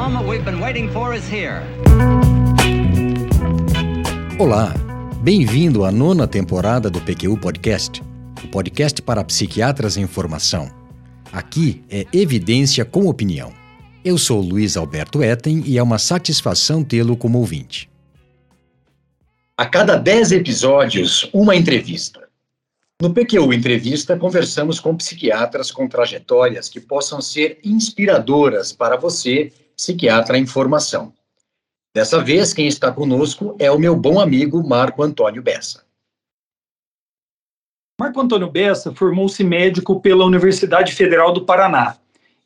moment we've been waiting for is here. Olá, bem-vindo à nona temporada do PQU Podcast, o podcast para psiquiatras em formação. Aqui é evidência com opinião. Eu sou Luiz Alberto Etten e é uma satisfação tê-lo como ouvinte. A cada dez episódios, uma entrevista. No PQU Entrevista, conversamos com psiquiatras com trajetórias que possam ser inspiradoras para você, psiquiatra em formação. Dessa vez, quem está conosco é o meu bom amigo Marco Antônio Bessa. Marco Antônio Bessa formou-se médico pela Universidade Federal do Paraná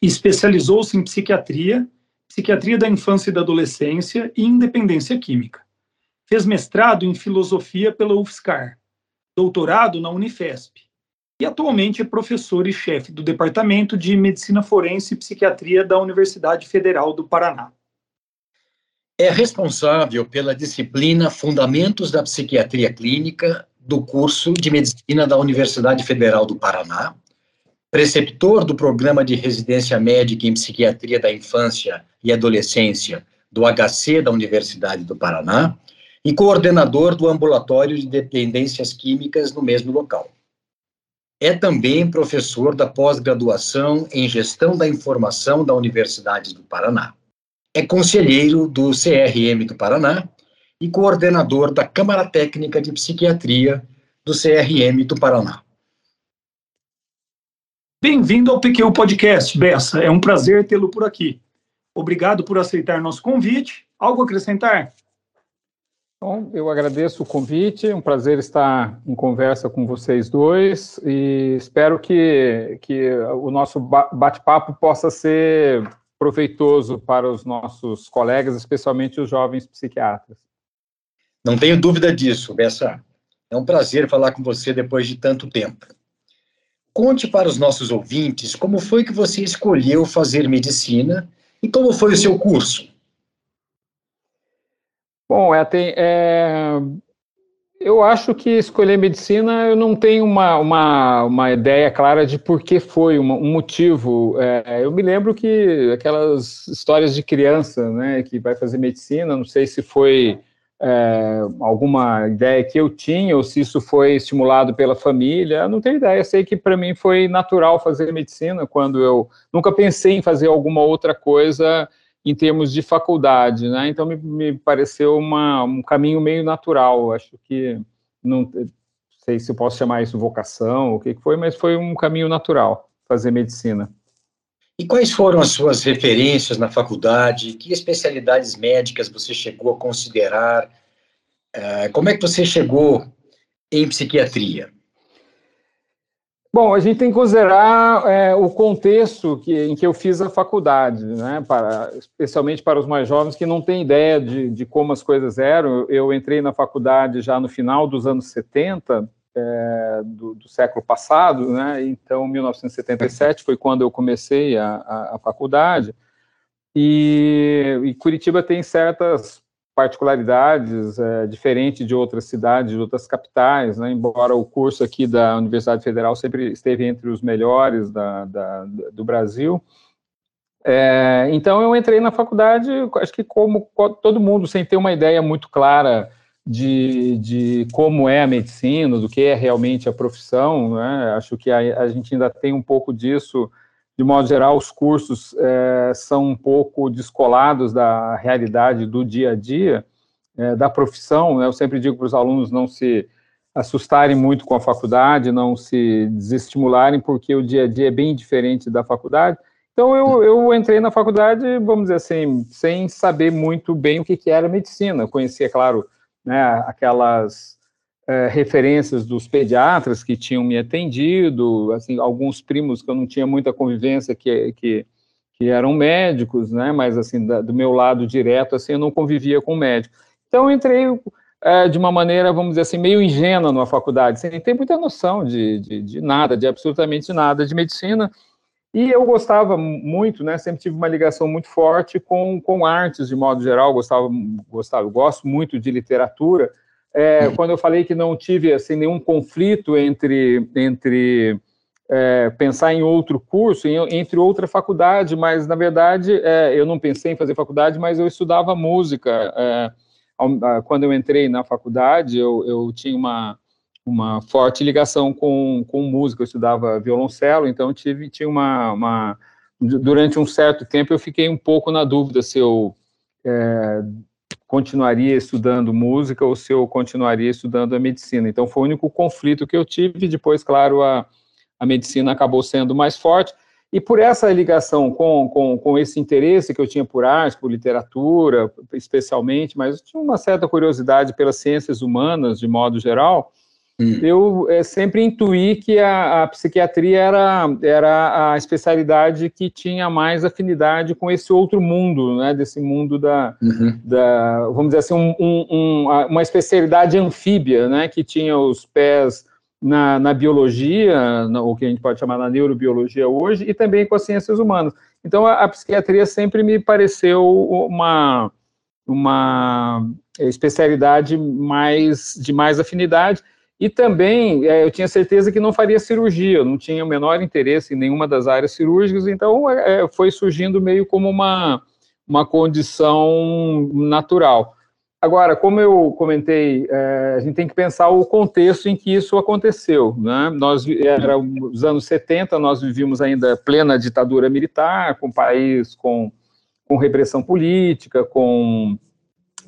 e especializou-se em psiquiatria, psiquiatria da infância e da adolescência e independência química. Fez mestrado em filosofia pela UFSCar doutorado na Unifesp e atualmente é professor e chefe do Departamento de Medicina Forense e Psiquiatria da Universidade Federal do Paraná. É responsável pela disciplina Fundamentos da Psiquiatria Clínica do curso de Medicina da Universidade Federal do Paraná, preceptor do programa de residência médica em Psiquiatria da Infância e Adolescência do HC da Universidade do Paraná e coordenador do ambulatório de dependências químicas no mesmo local. É também professor da pós-graduação em Gestão da Informação da Universidade do Paraná. É conselheiro do CRM do Paraná e coordenador da Câmara Técnica de Psiquiatria do CRM do Paraná. Bem-vindo ao PQ Podcast, Bessa. É um prazer tê-lo por aqui. Obrigado por aceitar nosso convite. Algo a acrescentar? Bom, eu agradeço o convite, é um prazer estar em conversa com vocês dois e espero que, que o nosso bate-papo possa ser proveitoso para os nossos colegas, especialmente os jovens psiquiatras. Não tenho dúvida disso, Bessa. É um prazer falar com você depois de tanto tempo. Conte para os nossos ouvintes como foi que você escolheu fazer medicina e como foi o seu curso. Bom, é, tem, é, eu acho que escolher medicina eu não tenho uma, uma, uma ideia clara de por que foi uma, um motivo. É, eu me lembro que aquelas histórias de criança, né, que vai fazer medicina, não sei se foi é, alguma ideia que eu tinha ou se isso foi estimulado pela família, não tenho ideia. Sei que para mim foi natural fazer medicina quando eu nunca pensei em fazer alguma outra coisa em termos de faculdade, né? Então me, me pareceu uma, um caminho meio natural. Acho que não sei se eu posso chamar isso vocação, o que foi, mas foi um caminho natural fazer medicina. E quais foram as suas referências na faculdade? Que especialidades médicas você chegou a considerar? Uh, como é que você chegou em psiquiatria? Bom, a gente tem que considerar é, o contexto que, em que eu fiz a faculdade, né, para, especialmente para os mais jovens que não têm ideia de, de como as coisas eram. Eu entrei na faculdade já no final dos anos 70 é, do, do, século passado, né, então 1977 foi quando eu comecei a, a, a faculdade, e, e Curitiba tem certas particularidades é, diferentes de outras cidades, de outras capitais, né? embora o curso aqui da Universidade Federal sempre esteve entre os melhores da, da do Brasil. É, então eu entrei na faculdade, acho que como todo mundo, sem ter uma ideia muito clara de, de como é a medicina, do que é realmente a profissão, né? acho que a, a gente ainda tem um pouco disso de modo geral, os cursos é, são um pouco descolados da realidade do dia a dia, é, da profissão. Né? Eu sempre digo para os alunos não se assustarem muito com a faculdade, não se desestimularem, porque o dia a dia é bem diferente da faculdade. Então, eu, eu entrei na faculdade, vamos dizer assim, sem saber muito bem o que, que era medicina. conhecia, claro, né, aquelas é, referências dos pediatras que tinham me atendido, assim, alguns primos que eu não tinha muita convivência que, que, que eram médicos, né, mas assim, da, do meu lado direto, assim, eu não convivia com médico. Então, entrei é, de uma maneira, vamos dizer assim, meio ingênua na faculdade, sem ter muita noção de, de, de nada, de absolutamente nada de medicina, e eu gostava muito, né, sempre tive uma ligação muito forte com, com artes, de modo geral, gostava, gostava, gosto muito de literatura, é, quando eu falei que não tive assim, nenhum conflito entre, entre é, pensar em outro curso, em, entre outra faculdade, mas na verdade é, eu não pensei em fazer faculdade, mas eu estudava música. É, quando eu entrei na faculdade, eu, eu tinha uma, uma forte ligação com, com música, eu estudava violoncelo, então tive, tinha uma, uma. Durante um certo tempo eu fiquei um pouco na dúvida se eu é, continuaria estudando música ou se eu continuaria estudando a medicina. Então foi o único conflito que eu tive, depois, claro, a a medicina acabou sendo mais forte, e por essa ligação com, com, com esse interesse que eu tinha por arte, por literatura, especialmente, mas eu tinha uma certa curiosidade pelas ciências humanas, de modo geral, hum. eu é, sempre intuí que a, a, psiquiatria era, era a especialidade que tinha mais afinidade com esse outro mundo, né, desse mundo da, uhum. da vamos dizer assim, um, um, um, uma especialidade anfíbia, né, que tinha os pés na, na biologia, na, o que a gente pode chamar na neurobiologia hoje, e também com as ciências humanas. Então, a, a psiquiatria sempre me pareceu uma, uma especialidade mais de mais afinidade, e também é, eu tinha certeza que não faria cirurgia, eu não tinha o menor interesse em nenhuma das áreas cirúrgicas, então é, é foi surgindo meio como uma, uma condição natural. Agora, como eu comentei, a gente tem que pensar o contexto em que isso aconteceu. Né? Nós, era os anos 70, nós vivíamos ainda plena ditadura militar, com país com, com repressão política, com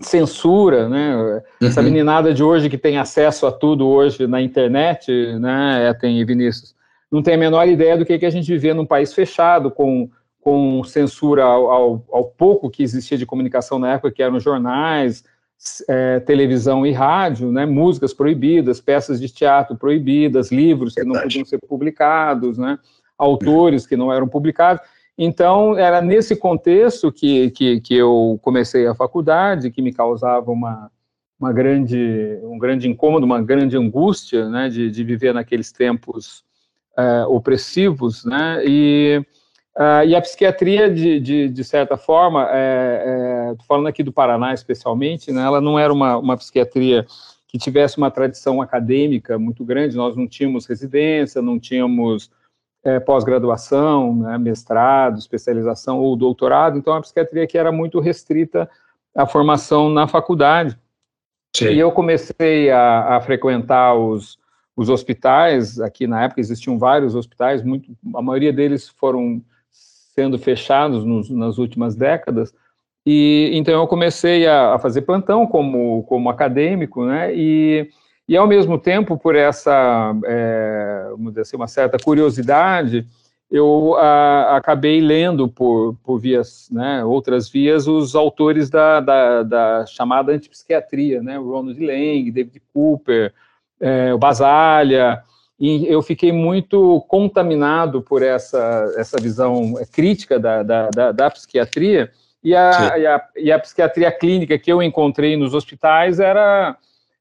censura, né? Uhum. Essa meninada de hoje que tem acesso a tudo hoje na internet, né, tem Vinícius, não tem a menor ideia do que, que a gente vivia num país fechado, com, com censura ao, ao, ao pouco que existia de comunicação na época, que eram jornais, é, televisão e rádio, né, músicas proibidas, peças de teatro proibidas, livros que Verdade. não podiam ser publicados, né, autores que não eram publicados. Então, era nesse contexto que, que, que eu comecei a faculdade, que me causava uma, uma grande, um grande incômodo, uma grande angústia né, de, de viver naqueles tempos é, opressivos, né, e Uh, e a psiquiatria, de, de, de certa forma, é, é, falando aqui do Paraná especialmente, né, ela não era uma, uma psiquiatria que tivesse uma tradição acadêmica muito grande, nós não tínhamos residência, não tínhamos é, pós-graduação, né, mestrado, especialização ou doutorado, então a psiquiatria que era muito restrita à formação na faculdade. Sim. E eu comecei a, a frequentar os, os hospitais, aqui na época existiam vários hospitais, muito, a maioria deles foram sendo fechados nos, nas últimas décadas, e então eu comecei a, a, fazer plantão como, como acadêmico, né, e, e ao mesmo tempo, por essa, é, vamos dizer assim, uma certa curiosidade, eu a, acabei lendo por, por vias, né, outras vias, os autores da, da, da chamada antipsiquiatria, né, Ronald Lang, David Cooper, é, o Basaglia, e eu fiquei muito contaminado por essa, essa visão crítica da, da, da, da psiquiatria, e a, e a, e, a, psiquiatria clínica que eu encontrei nos hospitais era,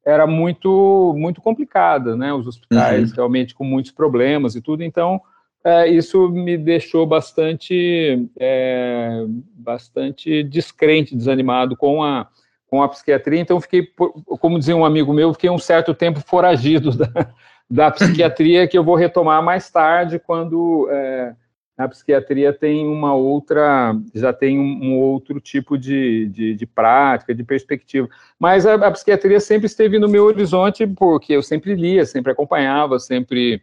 era muito, muito complicada, né? Os hospitais uhum. realmente com muitos problemas e tudo, então é, isso me deixou bastante, é, bastante descrente, desanimado com a, com a psiquiatria, então fiquei, como dizia um amigo meu, fiquei um certo tempo foragido da, da psiquiatria que eu vou retomar mais tarde, quando é, a psiquiatria tem uma outra, já tem um, outro tipo de, de, de, prática, de perspectiva. Mas a, a, psiquiatria sempre esteve no meu horizonte, porque eu sempre lia, sempre acompanhava, sempre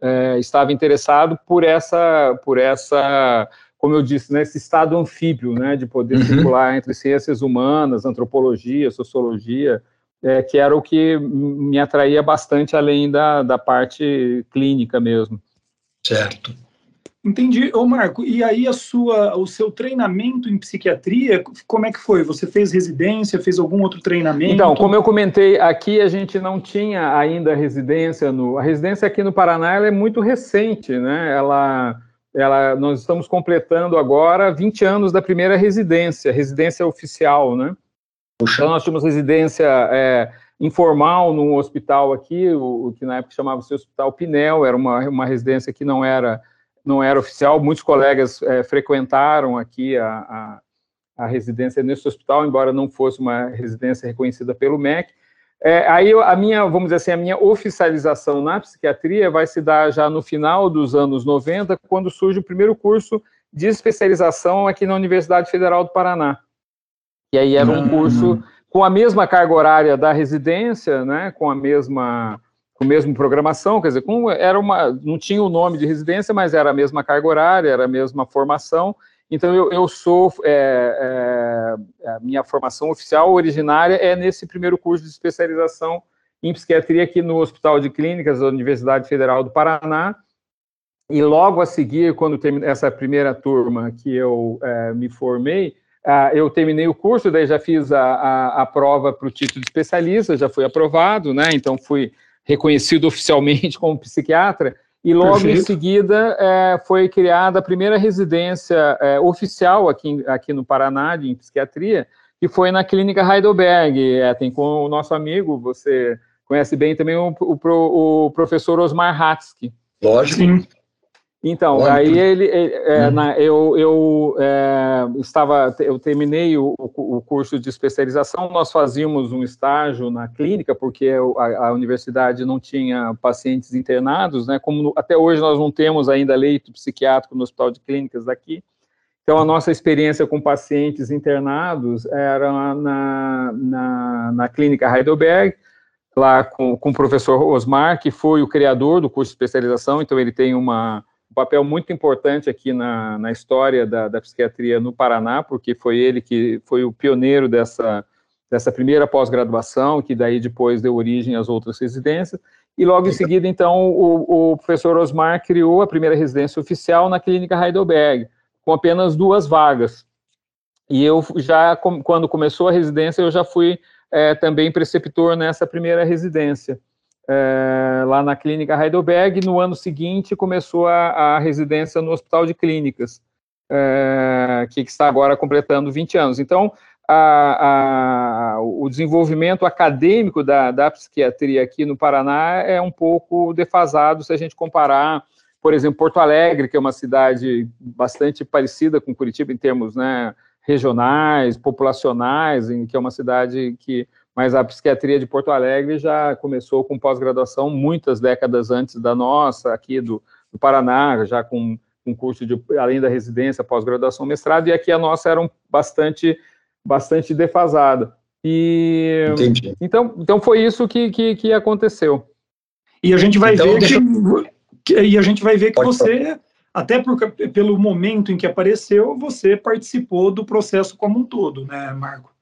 é, estava interessado por essa, por essa, como eu disse, né, estado anfíbio, né, de poder uhum. circular entre ciências humanas, antropologia, sociologia, é, que era o que me atraía bastante, além da, da parte clínica mesmo. Certo. Entendi. Ô, Marco, e aí a sua, o seu treinamento em psiquiatria, como é que foi? Você fez residência, fez algum outro treinamento? Então, como eu comentei, aqui a gente não tinha ainda residência no. A residência aqui no Paraná é muito recente, né? Ela, ela, nós estamos completando agora 20 anos da primeira residência, residência oficial, né? Puxa. Então, nós tínhamos residência é, informal num hospital aqui, o, o que na época chamava-se Hospital Pinel, era uma, uma residência que não era, não era oficial. Muitos colegas é, frequentaram aqui a, a, a, residência nesse hospital, embora não fosse uma residência reconhecida pelo MEC. é, aí a minha, vamos dizer assim, a minha oficialização na psiquiatria vai se dar já no final dos anos 90, quando surge o primeiro curso de especialização aqui na Universidade Federal do Paraná. E aí era um uhum. curso com a mesma carga horária da residência, né, com a mesma com a mesma programação, quer dizer, com, era uma, não tinha o nome de residência, mas era a mesma carga horária, era a mesma formação. Então eu, eu sou é, é, a minha formação oficial originária é nesse primeiro curso de especialização em psiquiatria aqui no Hospital de Clínicas da Universidade Federal do Paraná. E logo a seguir, quando terminei essa primeira turma que eu é, me formei, eu terminei o curso, daí já fiz a, a, a prova para o título de especialista, já fui aprovado, né? Então fui reconhecido oficialmente como psiquiatra. E logo Perfeito. em seguida é, foi criada a primeira residência é, oficial aqui, aqui no Paraná, de, em psiquiatria, que foi na Clínica Heidelberg. É, tem com o nosso amigo, você conhece bem também o, o, o professor Osmar Hatsky. Lógico. Sim. Então, aí ele, é, hum. na, eu, eu é, estava, eu terminei o, o, curso de especialização, nós fazíamos um estágio na clínica, porque a, a, universidade não tinha pacientes internados, né, como até hoje nós não temos ainda leito psiquiátrico no hospital de clínicas daqui, então a nossa experiência com pacientes internados era na, na, na clínica Heidelberg, lá com, com o professor Osmar, que foi o criador do curso de especialização, então ele tem uma um papel muito importante aqui na, na história da, da, psiquiatria no Paraná, porque foi ele que foi o pioneiro dessa, dessa primeira pós-graduação, que daí depois deu origem às outras residências. E logo em seguida, então, o, o professor Osmar criou a primeira residência oficial na Clínica Heidelberg, com apenas duas vagas. E eu já, quando começou a residência, eu já fui é, também preceptor nessa primeira residência é, lá na clínica Heidelberg. No ano seguinte, começou a, a residência no Hospital de Clínicas, é, que, está agora completando 20 anos. Então, a, a, o desenvolvimento acadêmico da, da psiquiatria aqui no Paraná é um pouco defasado se a gente comparar, por exemplo, Porto Alegre, que é uma cidade bastante parecida com Curitiba em termos né, regionais, populacionais, em que é uma cidade que mas a psiquiatria de Porto Alegre já começou com pós-graduação muitas décadas antes da nossa, aqui do, do Paraná, já com um curso de, além da residência, pós-graduação, mestrado, e aqui a nossa era um, bastante, bastante defasada. E, Entendi. Então, então foi isso que, que, que aconteceu. E a gente vai então, ver que, que, e a gente vai ver que Pode você, falar. até por, pelo momento em que apareceu, você participou do processo como um todo, né, Marco?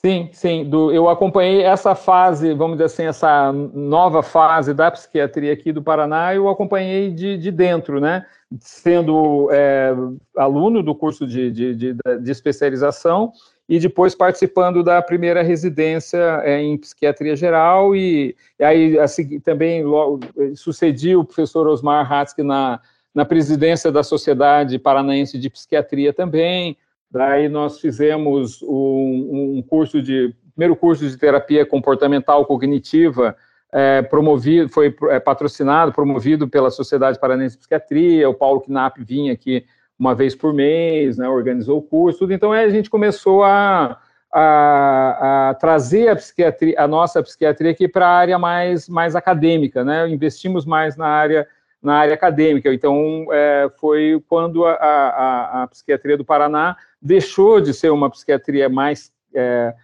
Sim, sim. Do, eu acompanhei essa fase, vamos dizer assim, essa nova fase da psiquiatria aqui do Paraná, eu acompanhei de, de dentro, né? Sendo é, aluno do curso de, de, de, de, especialização e depois participando da primeira residência é, em psiquiatria geral e, e aí assim, também logo, sucedi o professor Osmar Hatzke na, na presidência da Sociedade Paranaense de Psiquiatria também, Daí nós fizemos um, um curso de primeiro curso de terapia comportamental cognitiva é, promovido, foi é, patrocinado, promovido pela Sociedade Paranense de Psiquiatria. O Paulo Knapp vinha aqui uma vez por mês, né, organizou o curso. Tudo. Então a gente começou a, a, a, trazer a psiquiatria, a nossa psiquiatria aqui para a área mais, mais acadêmica, né? Investimos mais na área na área acadêmica. Então, é, foi quando a, a, a, psiquiatria do Paraná deixou de ser uma psiquiatria mais é,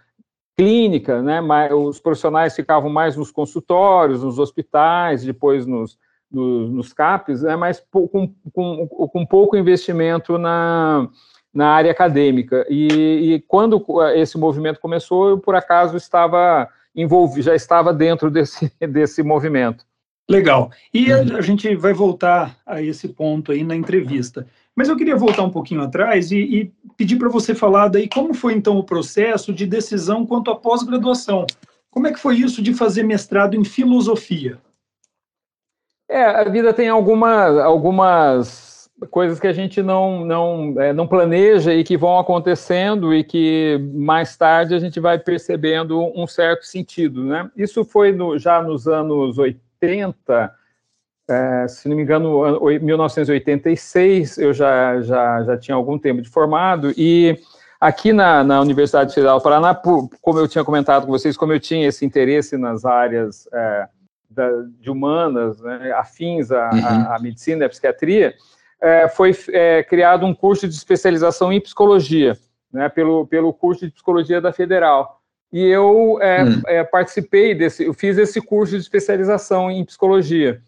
clínica, né? Mais, os profissionais ficavam mais nos consultórios, nos hospitais, depois nos, nos, nos CAPs, né? mas com, com, com pouco investimento na, na área acadêmica. E, e, quando esse movimento começou, eu, por acaso, estava envolvido, já estava dentro desse, desse movimento. Legal. E a, gente vai voltar a esse ponto aí na entrevista. Mas eu queria voltar um pouquinho atrás e, e pedir para você falar daí como foi então o processo de decisão quanto à pós-graduação. Como é que foi isso de fazer mestrado em filosofia? É, a vida tem alguma, algumas coisas que a gente não, não, é, não planeja e que vão acontecendo e que mais tarde a gente vai percebendo um certo sentido, né? Isso foi no, já nos anos 80, 80, é, se não me engano, 1986, eu já, já, já tinha algum tempo de formado, e aqui na, na Universidade Federal do Paraná, como eu tinha comentado com vocês, como eu tinha esse interesse nas áreas é, da, de humanas, né, afins à, uhum. à, à, medicina e à psiquiatria, é, foi é, criado um curso de especialização em psicologia, né, pelo, pelo curso de psicologia da Federal. E eu é, hum. É, participei desse, eu fiz esse curso de especialização em psicologia.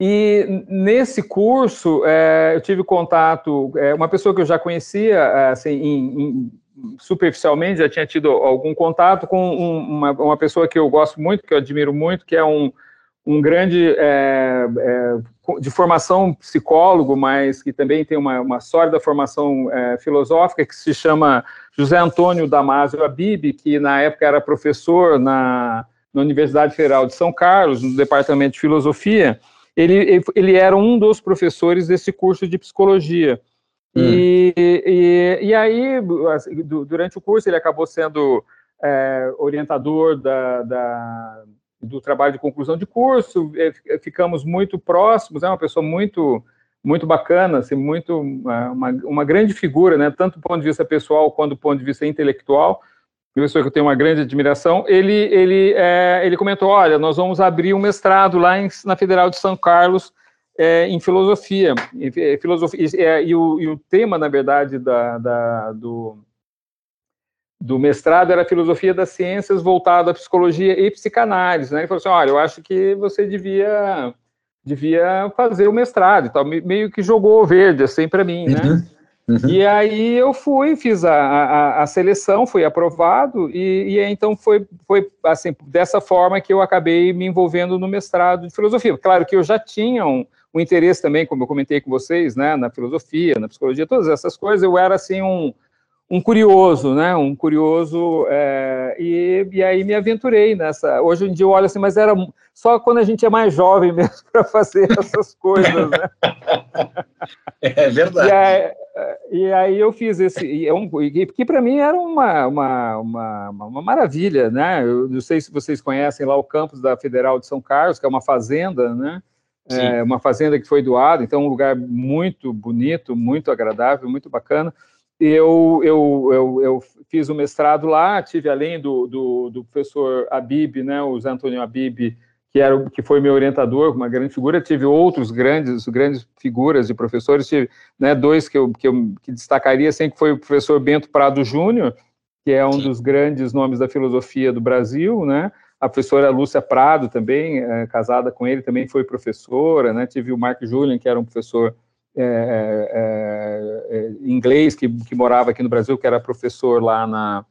E nesse curso, é, eu tive contato, é, uma pessoa que eu já conhecia, é, assim, em, em, superficialmente, já tinha tido algum contato com um, uma, uma, pessoa que eu gosto muito, que eu admiro muito, que é um, um grande é, é, de formação psicólogo, mas que também tem uma, uma sólida formação é, filosófica, que se chama José Antônio Damasio Abib, que na época era professor na, na Universidade Federal de São Carlos, no Departamento de Filosofia, ele, ele era um dos professores desse curso de psicologia. Hum. E, e, e, aí, assim, durante o curso, ele acabou sendo é, orientador da, da, do trabalho de conclusão de curso, é, ficamos muito próximos, é uma pessoa muito muito bacana, assim, muito uma, uma grande figura, né, tanto do ponto de vista pessoal quanto do ponto de vista intelectual, pessoa que eu tenho uma grande admiração, ele, ele, é, ele comentou, olha, nós vamos abrir um mestrado lá em, na Federal de São Carlos é, em filosofia, em, filosofia é, e, o, e, o, tema, na verdade, da, da, do, do mestrado era filosofia das ciências voltado à psicologia e psicanálise, né? Ele falou assim, olha, eu acho que você devia devia fazer o mestrado e tal, meio que jogou verde assim para mim, né? Uhum. E aí eu fui, fiz a, a, a seleção, fui aprovado, e, e, então foi, foi assim, dessa forma que eu acabei me envolvendo no mestrado de filosofia. Claro que eu já tinha um, um interesse também, como eu comentei com vocês, né, na filosofia, na psicologia, todas essas coisas, eu era assim um, um curioso, né? Um curioso, é, e, e aí me aventurei nessa. Hoje em dia eu olho assim, mas era só quando a gente é mais jovem mesmo para fazer essas coisas, né? É verdade. E aí, e aí eu fiz esse, e é um, que para mim era uma, uma, uma, uma, maravilha, né? Eu não sei se vocês conhecem lá o campus da Federal de São Carlos, que é uma fazenda, né? É uma fazenda que foi doada, então um lugar muito bonito, muito agradável, muito bacana eu, eu, eu, eu, fiz o mestrado lá, tive além do, do, do professor Abib, né, o Zé Antônio Abib, que, era, que foi meu orientador, uma grande figura, tive outros grandes, grandes figuras de professores, tive né, dois que eu, que eu que destacaria, assim, que foi o professor Bento Prado Júnior, que é um dos grandes nomes da filosofia do Brasil, né, a professora Lúcia Prado também, é, casada com ele, também foi professora, né, tive o Mark Julian, que era um professor é, é, é, inglês que, que, morava aqui no Brasil, que era professor lá na,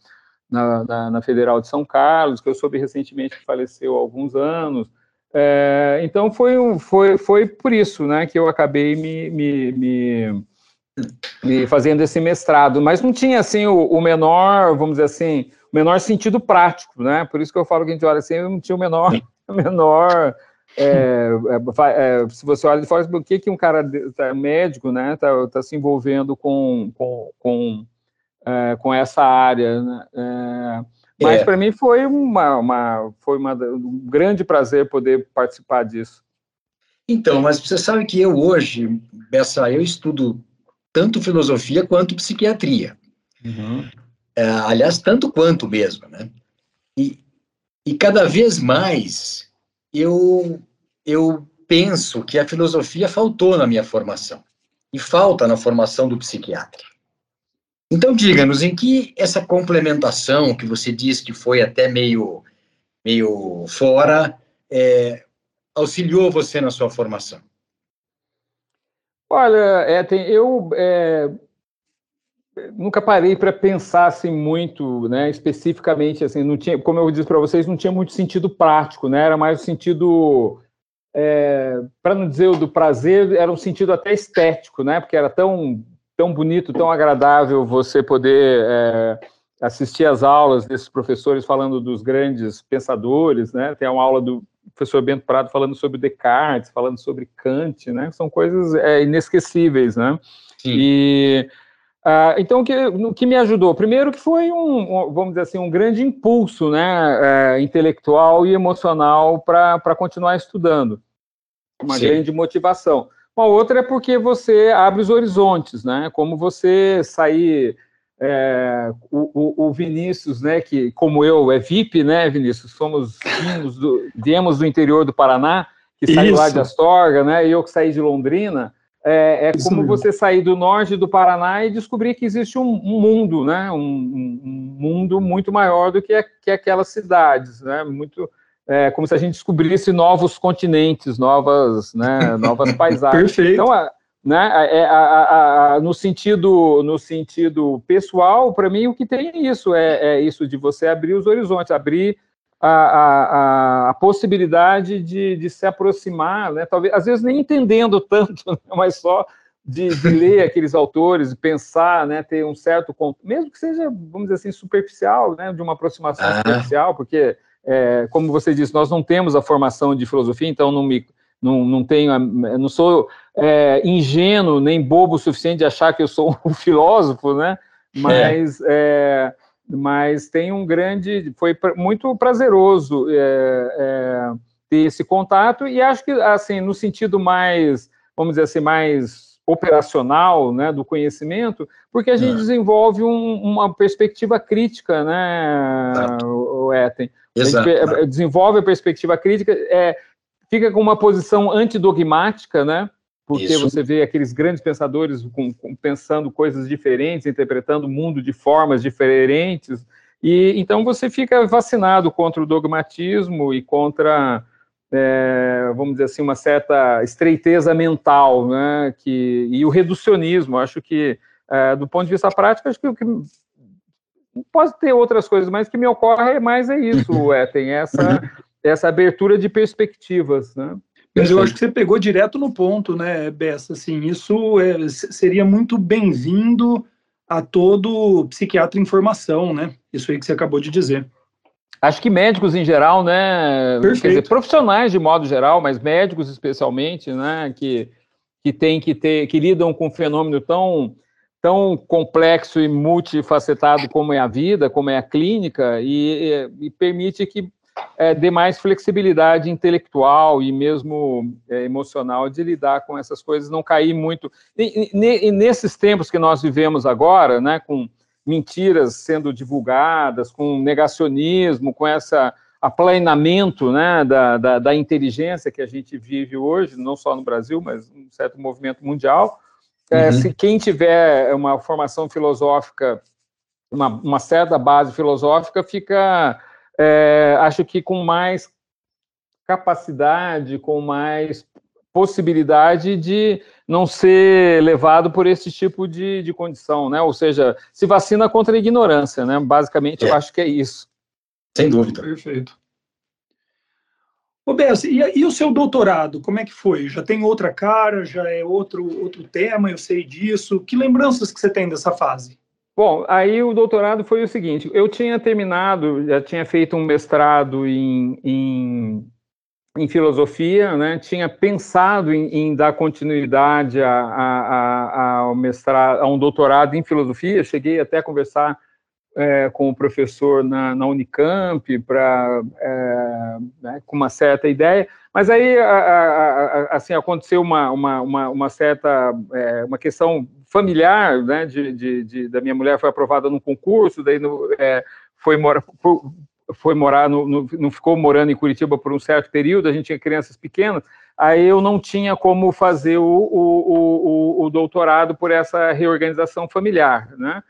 na, na, na, Federal de São Carlos, que eu soube recentemente que faleceu há alguns anos. É, então foi, foi, foi por isso né, que eu acabei me, me, me, me fazendo esse mestrado, mas não tinha assim o, o, menor, vamos dizer assim, o menor sentido prático, né? Por isso que eu falo que a gente olha assim, não tinha o menor, o menor é, é, é, se você olha de fora, o que, que um cara tá, médico né, está tá se envolvendo com, com, com, é, com essa área. Né? É, mas para mim foi, uma, uma, foi uma, um grande prazer poder participar disso. Então, mas você sabe que eu hoje, Bessa, eu estudo tanto filosofia quanto psiquiatria. Uhum. É, aliás, tanto quanto mesmo, né? E, e cada vez mais eu eu penso que a filosofia faltou na minha formação e falta na formação do psiquiatra. Então, diga-nos em que essa complementação que você diz que foi até meio, meio fora é, auxiliou você na sua formação? Olha, tem, eu é, nunca parei para pensar assim muito, né, especificamente assim, não tinha, como eu disse para vocês, não tinha muito sentido prático, né? Era mais o sentido é, para não dizer o do prazer, era um sentido até estético, né? Porque era tão, tão bonito, tão agradável você poder é, assistir às aulas desses professores falando dos grandes pensadores, né? Tem uma aula do professor Bento Prado falando sobre Descartes, falando sobre Kant, né? São coisas é, inesquecíveis, né? Sim. E Uh, então, o que, o que me ajudou? Primeiro que foi um, vamos dizer assim, um grande impulso né, uh, intelectual e emocional para continuar estudando. Uma Sim. grande motivação. Uma outra é porque você abre os horizontes, né? Como você sair é, o, o, Vinícius, né, que como eu é VIP, né, Vinícius, somos do, viemos do interior do Paraná, que saiu lá de Astorga, né, e eu que saí de Londrina, é, é como mesmo. você sair do norte do Paraná e descobrir que existe um, um mundo, né, um, um, mundo muito maior do que, que aquelas cidades, né, muito é, como se a gente descobrisse novos continentes, novas, né, novas paisagens. Perfeito. Então, a, né, é, a, a, a, no sentido no sentido pessoal, para mim o que tem é isso, é, é, isso de você abrir os horizontes, abrir a, possibilidade de, de, se aproximar, né, talvez às vezes nem entendendo tanto, né, mas só de, de ler aqueles autores, pensar, né, ter um certo mesmo que seja, vamos dizer assim, superficial, né, de uma aproximação ah. superficial, porque é, como você disse, nós não temos a formação de filosofia, então não me não, não tenho, não sou é, ingênuo nem bobo o suficiente de achar que eu sou um filósofo, né? Mas, é. É, mas tem um grande, foi muito prazeroso é, é, ter esse contato e acho que assim no sentido mais, vamos dizer assim, mais operacional, né, do conhecimento, porque a gente é. desenvolve um, uma perspectiva crítica, né, o, o Eten. Exato. A gente desenvolve a perspectiva crítica, é, fica com uma posição antidogmática, né? Porque Isso. você vê aqueles grandes pensadores com, com, pensando coisas diferentes, interpretando o mundo de formas diferentes, e então você fica vacinado contra o dogmatismo e contra, é, vamos dizer assim, uma certa estreiteza mental, né? Que, e o reducionismo. Acho que, é, do ponto de vista prático, acho que o que pode ter outras coisas, mas que me ocorre mais é isso, é, tem essa essa abertura de perspectivas, né? Mas eu acho que você pegou direto no ponto, né, Bessa? Assim, isso é, seria muito bem-vindo a todo psiquiatra em formação, né? Isso aí que você acabou de dizer. Acho que médicos em geral, né? Perfeito. Quer dizer, profissionais de modo geral, mas médicos especialmente, né? Que, que tem que ter, que lidam com um fenômeno tão tão complexo e multifacetado como é a vida, como é a clínica, e, e permite que é, dê mais flexibilidade intelectual e mesmo é, emocional de lidar com essas coisas, não cair muito. E, e, e, nesses tempos que nós vivemos agora, né, com mentiras sendo divulgadas, com negacionismo, com essa aplanamento né, da, da, da, inteligência que a gente vive hoje, não só no Brasil, mas um certo movimento mundial. É, uhum. se quem tiver uma formação filosófica, uma, uma certa base filosófica, fica é, acho que com mais capacidade, com mais possibilidade de não ser levado por esse tipo de, de condição, né? Ou seja, se vacina contra a ignorância, né? Basicamente, é. eu acho que é isso. Sem dúvida. Perfeito. Bess, e, e, o seu doutorado, como é que foi? Já tem outra cara, já é outro, outro tema, eu sei disso. Que lembranças que você tem dessa fase? Bom, aí o doutorado foi o seguinte: eu tinha terminado, já tinha feito um mestrado em, em, em filosofia, né? tinha pensado em, em dar continuidade a, a, a, ao mestrado, a um doutorado em filosofia, cheguei até a conversar é, com o professor na, na Unicamp para é, né, com uma certa ideia, mas aí assim aconteceu uma, uma, uma, uma certa é, uma questão familiar, né, de, de, de, da minha mulher foi aprovada num concurso, daí no, é, foi morar foi morar no, no, não ficou morando em Curitiba por um certo período, a gente tinha crianças pequenas, aí eu não tinha como fazer o, o, o, o doutorado por essa reorganização familiar, né?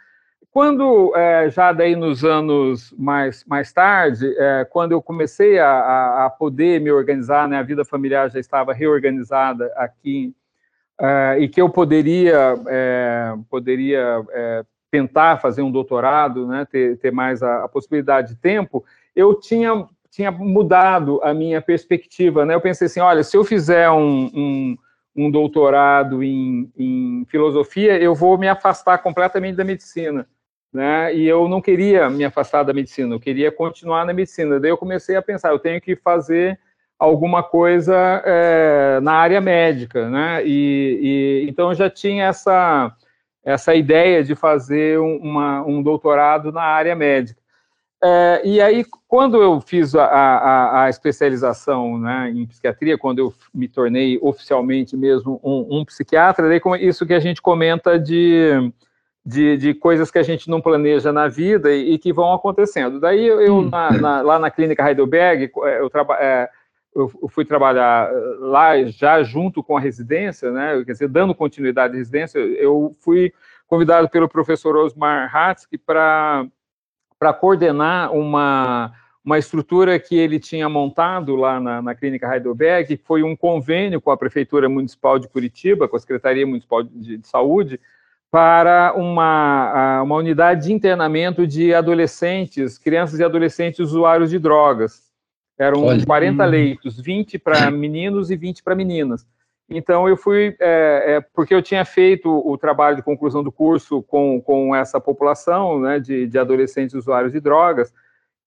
Quando, é, já daí nos anos mais, mais tarde, é, quando eu comecei a, a, poder me organizar, né, a vida familiar já estava reorganizada aqui uh, e que eu poderia, é, poderia é, tentar fazer um doutorado, né, ter, ter mais a, a, possibilidade de tempo, eu tinha, tinha mudado a minha perspectiva. Né? Eu pensei assim, olha, se eu fizer um, um, um doutorado em, em filosofia, eu vou me afastar completamente da medicina. Né? E eu não queria me afastar da medicina, eu queria continuar na medicina. Daí eu comecei a pensar, eu tenho que fazer alguma coisa é, na área médica, né? E, e, então eu já tinha essa essa ideia de fazer uma, um doutorado na área médica. É, e aí, quando eu fiz a, a, a, especialização né, em psiquiatria, quando eu me tornei oficialmente mesmo um, um psiquiatra, daí isso que a gente comenta de, de, de, coisas que a gente não planeja na vida e, e que vão acontecendo. Daí eu, eu hum. na, na, lá na clínica Heidelberg, é, eu, traba, é, eu, fui trabalhar lá já junto com a residência, né, quer dizer, dando continuidade à residência, eu fui convidado pelo professor Osmar Hatzky para coordenar uma, uma estrutura que ele tinha montado lá na, na clínica Heidelberg, que foi um convênio com a Prefeitura Municipal de Curitiba, com a Secretaria Municipal de, de Saúde, para uma, uma unidade de internamento de adolescentes, crianças e adolescentes usuários de drogas. Eram Olha. 40 leitos, 20 para meninos e 20 para meninas. Então, eu fui, é, é, porque eu tinha feito o trabalho de conclusão do curso com, com essa população né, de, de adolescentes usuários de drogas,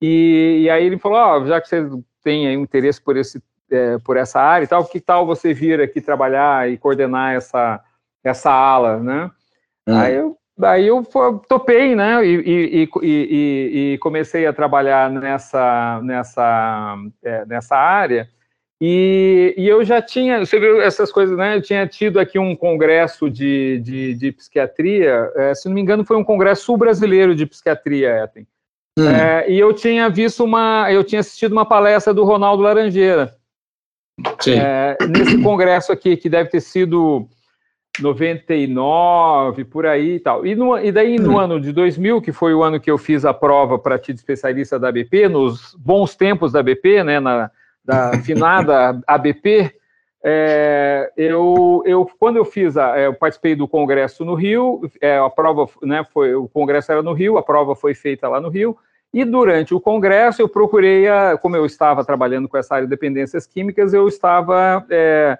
e, e aí ele falou, oh, já que você tem aí um interesse por, esse, é, por essa área e tal, que tal você vir aqui trabalhar e coordenar essa, essa ala, né? Hum. Aí eu daí eu topei, né, e, e, e, e, comecei a trabalhar nessa, nessa, é, nessa área, e, eu já tinha, você viu essas coisas, né, eu tinha tido aqui um congresso de, de, de psiquiatria, é, se não me engano foi um congresso sul-brasileiro de psiquiatria, Eten, hum. é, e eu tinha visto uma, eu tinha assistido uma palestra do Ronaldo Laranjeira, é, nesse congresso aqui, que deve ter sido 99, por aí e tal. E, no, e daí, no hum. ano de 2000, que foi o ano que eu fiz a prova para ti de especialista da BP, nos bons tempos da BP, né, na, da finada ABP, é, eu, eu, quando eu fiz, a, é, eu participei do congresso no Rio, é, a prova, né, foi, o congresso era no Rio, a prova foi feita lá no Rio, e durante o congresso eu procurei, a, como eu estava trabalhando com essa área de dependências químicas, eu estava é,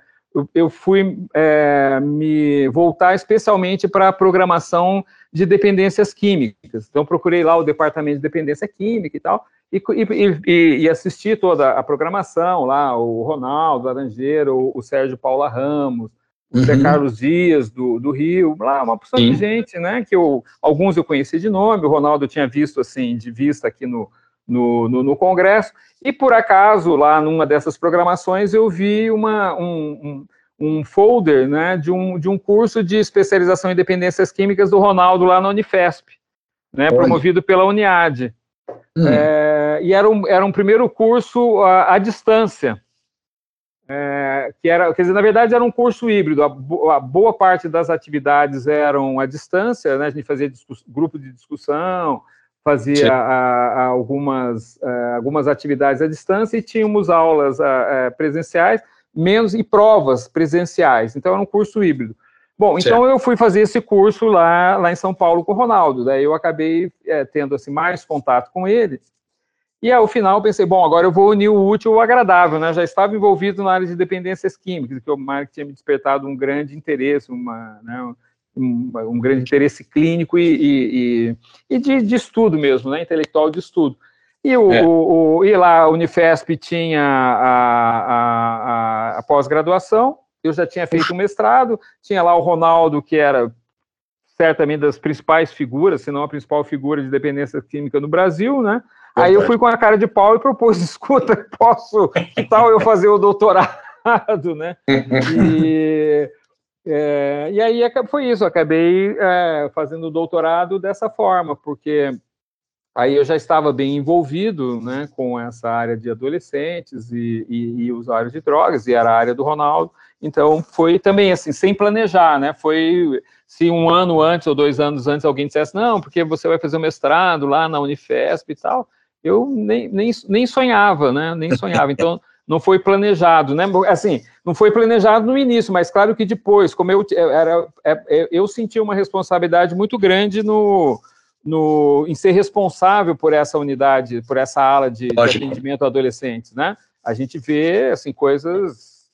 eu fui é, me voltar especialmente para a programação de dependências químicas. Então, procurei lá o departamento de dependência química e tal, e, e, e assisti toda a programação lá, o Ronaldo Laranjeiro, o Sérgio Paula Ramos, o uhum. Zé Carlos Dias, do, do Rio, lá, uma porção de gente, né, que eu, alguns eu conheci de nome, o Ronaldo tinha visto, assim, de vista aqui no, no, no, no, Congresso, e por acaso, lá numa dessas programações, eu vi uma, um, um, um, folder né, de, um, de um curso de especialização em dependências químicas do Ronaldo lá na Unifesp, né, promovido pela Uniad. Hum. É, e era um, era um primeiro curso à, à distância, é, que era, quer dizer, na verdade era um curso híbrido, a, a boa parte das atividades eram à distância, né, a gente fazia grupo de discussão, fazia a, a algumas, a, algumas atividades à distância e tínhamos aulas presenciais, menos e provas presenciais. Então era um curso híbrido. Bom, então certo. eu fui fazer esse curso lá, lá em São Paulo com o Ronaldo. Daí eu acabei é, tendo assim, mais contato com ele. E ao final pensei, bom, agora eu vou unir o útil ao agradável, né? Já estava envolvido na área de dependências químicas, que o Mark tinha me despertado um grande interesse, uma, né, um, um grande interesse clínico e, e, e de, de, estudo mesmo, né, intelectual de estudo. E, o, é. o, o e lá a Unifesp tinha a, a, a, a pós-graduação, eu já tinha feito um mestrado, tinha lá o Ronaldo, que era certamente das principais figuras, se não a principal figura de dependência química no Brasil, né? Aí eu fui com a cara de pau e propus, escuta, posso, que tal eu fazer o doutorado, né? E é, e aí foi isso, acabei é, fazendo o doutorado dessa forma, porque aí eu já estava bem envolvido né, com essa área de adolescentes e, e, e, usuários de drogas, e era a área do Ronaldo, então foi também assim, sem planejar, né? Foi se um ano antes ou dois anos antes alguém dissesse, não, porque você vai fazer o mestrado lá na Unifesp e tal, eu nem, nem, nem sonhava, né? Nem sonhava. Então, não foi planejado, né? Assim, não foi planejado no início, mas claro que depois, como eu era, é, é, eu senti uma responsabilidade muito grande no, no, em ser responsável por essa unidade, por essa ala de, de atendimento a adolescentes, né? A gente vê assim coisas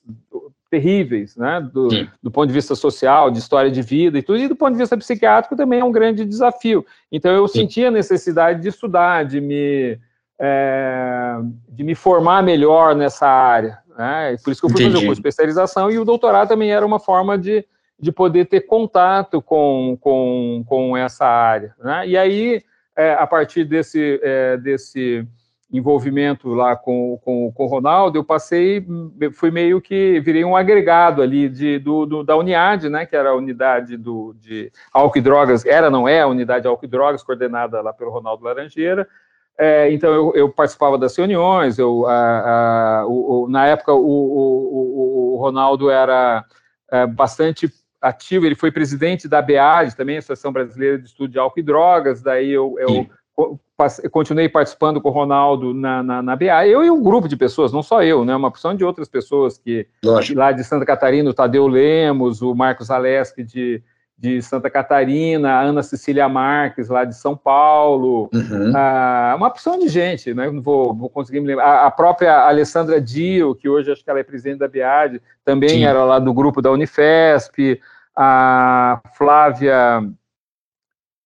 terríveis, né? Do, do, ponto de vista social, de história de vida e tudo, e do ponto de vista psiquiátrico também é um grande desafio. Então eu Sim. senti a necessidade de estudar, de me é, de me formar melhor nessa área. Né? Por isso que eu fui Entendi. fazer o curso de especialização e o doutorado também era uma forma de, de poder ter contato com, com, com essa área. Né? E aí, é, a partir desse, é, desse, envolvimento lá com, com, com o Ronaldo, eu passei, fui meio que, virei um agregado ali de, do, do, da Uniad, né, que era a unidade do, de álcool e drogas, era, não é, a unidade de álcool e drogas, coordenada lá pelo Ronaldo Laranjeira, é, então eu, eu, participava das reuniões, eu, a, a, o, na época o, o, o Ronaldo era é, bastante ativo, ele foi presidente da BEAD, também, Associação Brasileira de Estudo de Álcool e Drogas, daí eu, eu continuei participando com o Ronaldo na, na, na, BA, eu e um grupo de pessoas, não só eu, né, uma porção de outras pessoas que, lá de Santa Catarina, o Tadeu Lemos, o Marcos Aleschi de, de Santa Catarina, a Ana Cecília Marques, lá de São Paulo, uhum. a, uma porção de gente, né, não vou, vou conseguir me lembrar, a, a, própria Alessandra Dio, que hoje acho que ela é presidente da BIAD, também Sim. era lá do grupo da Unifesp, a Flávia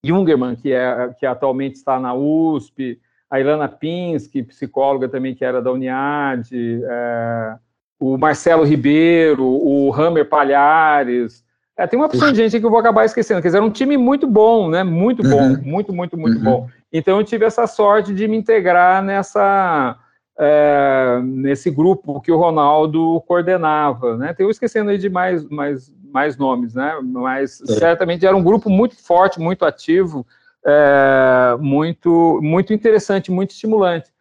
Jungerman, que, é, que atualmente está na USP, a Ilana Pinsky, psicóloga também que era da Uniad, é, o Marcelo Ribeiro, o Hammer Palhares. É, tem uma opção de gente que eu vou acabar esquecendo. Quer dizer, era um time muito bom, né? Muito bom, uhum. muito, muito, muito uhum. bom. Então eu tive essa sorte de me integrar nessa é, nesse grupo que o Ronaldo coordenava, né? Estou esquecendo aí de mais, mais, mais nomes, né? Mas é. certamente era um grupo muito forte, muito ativo, é, muito, muito interessante, muito estimulante.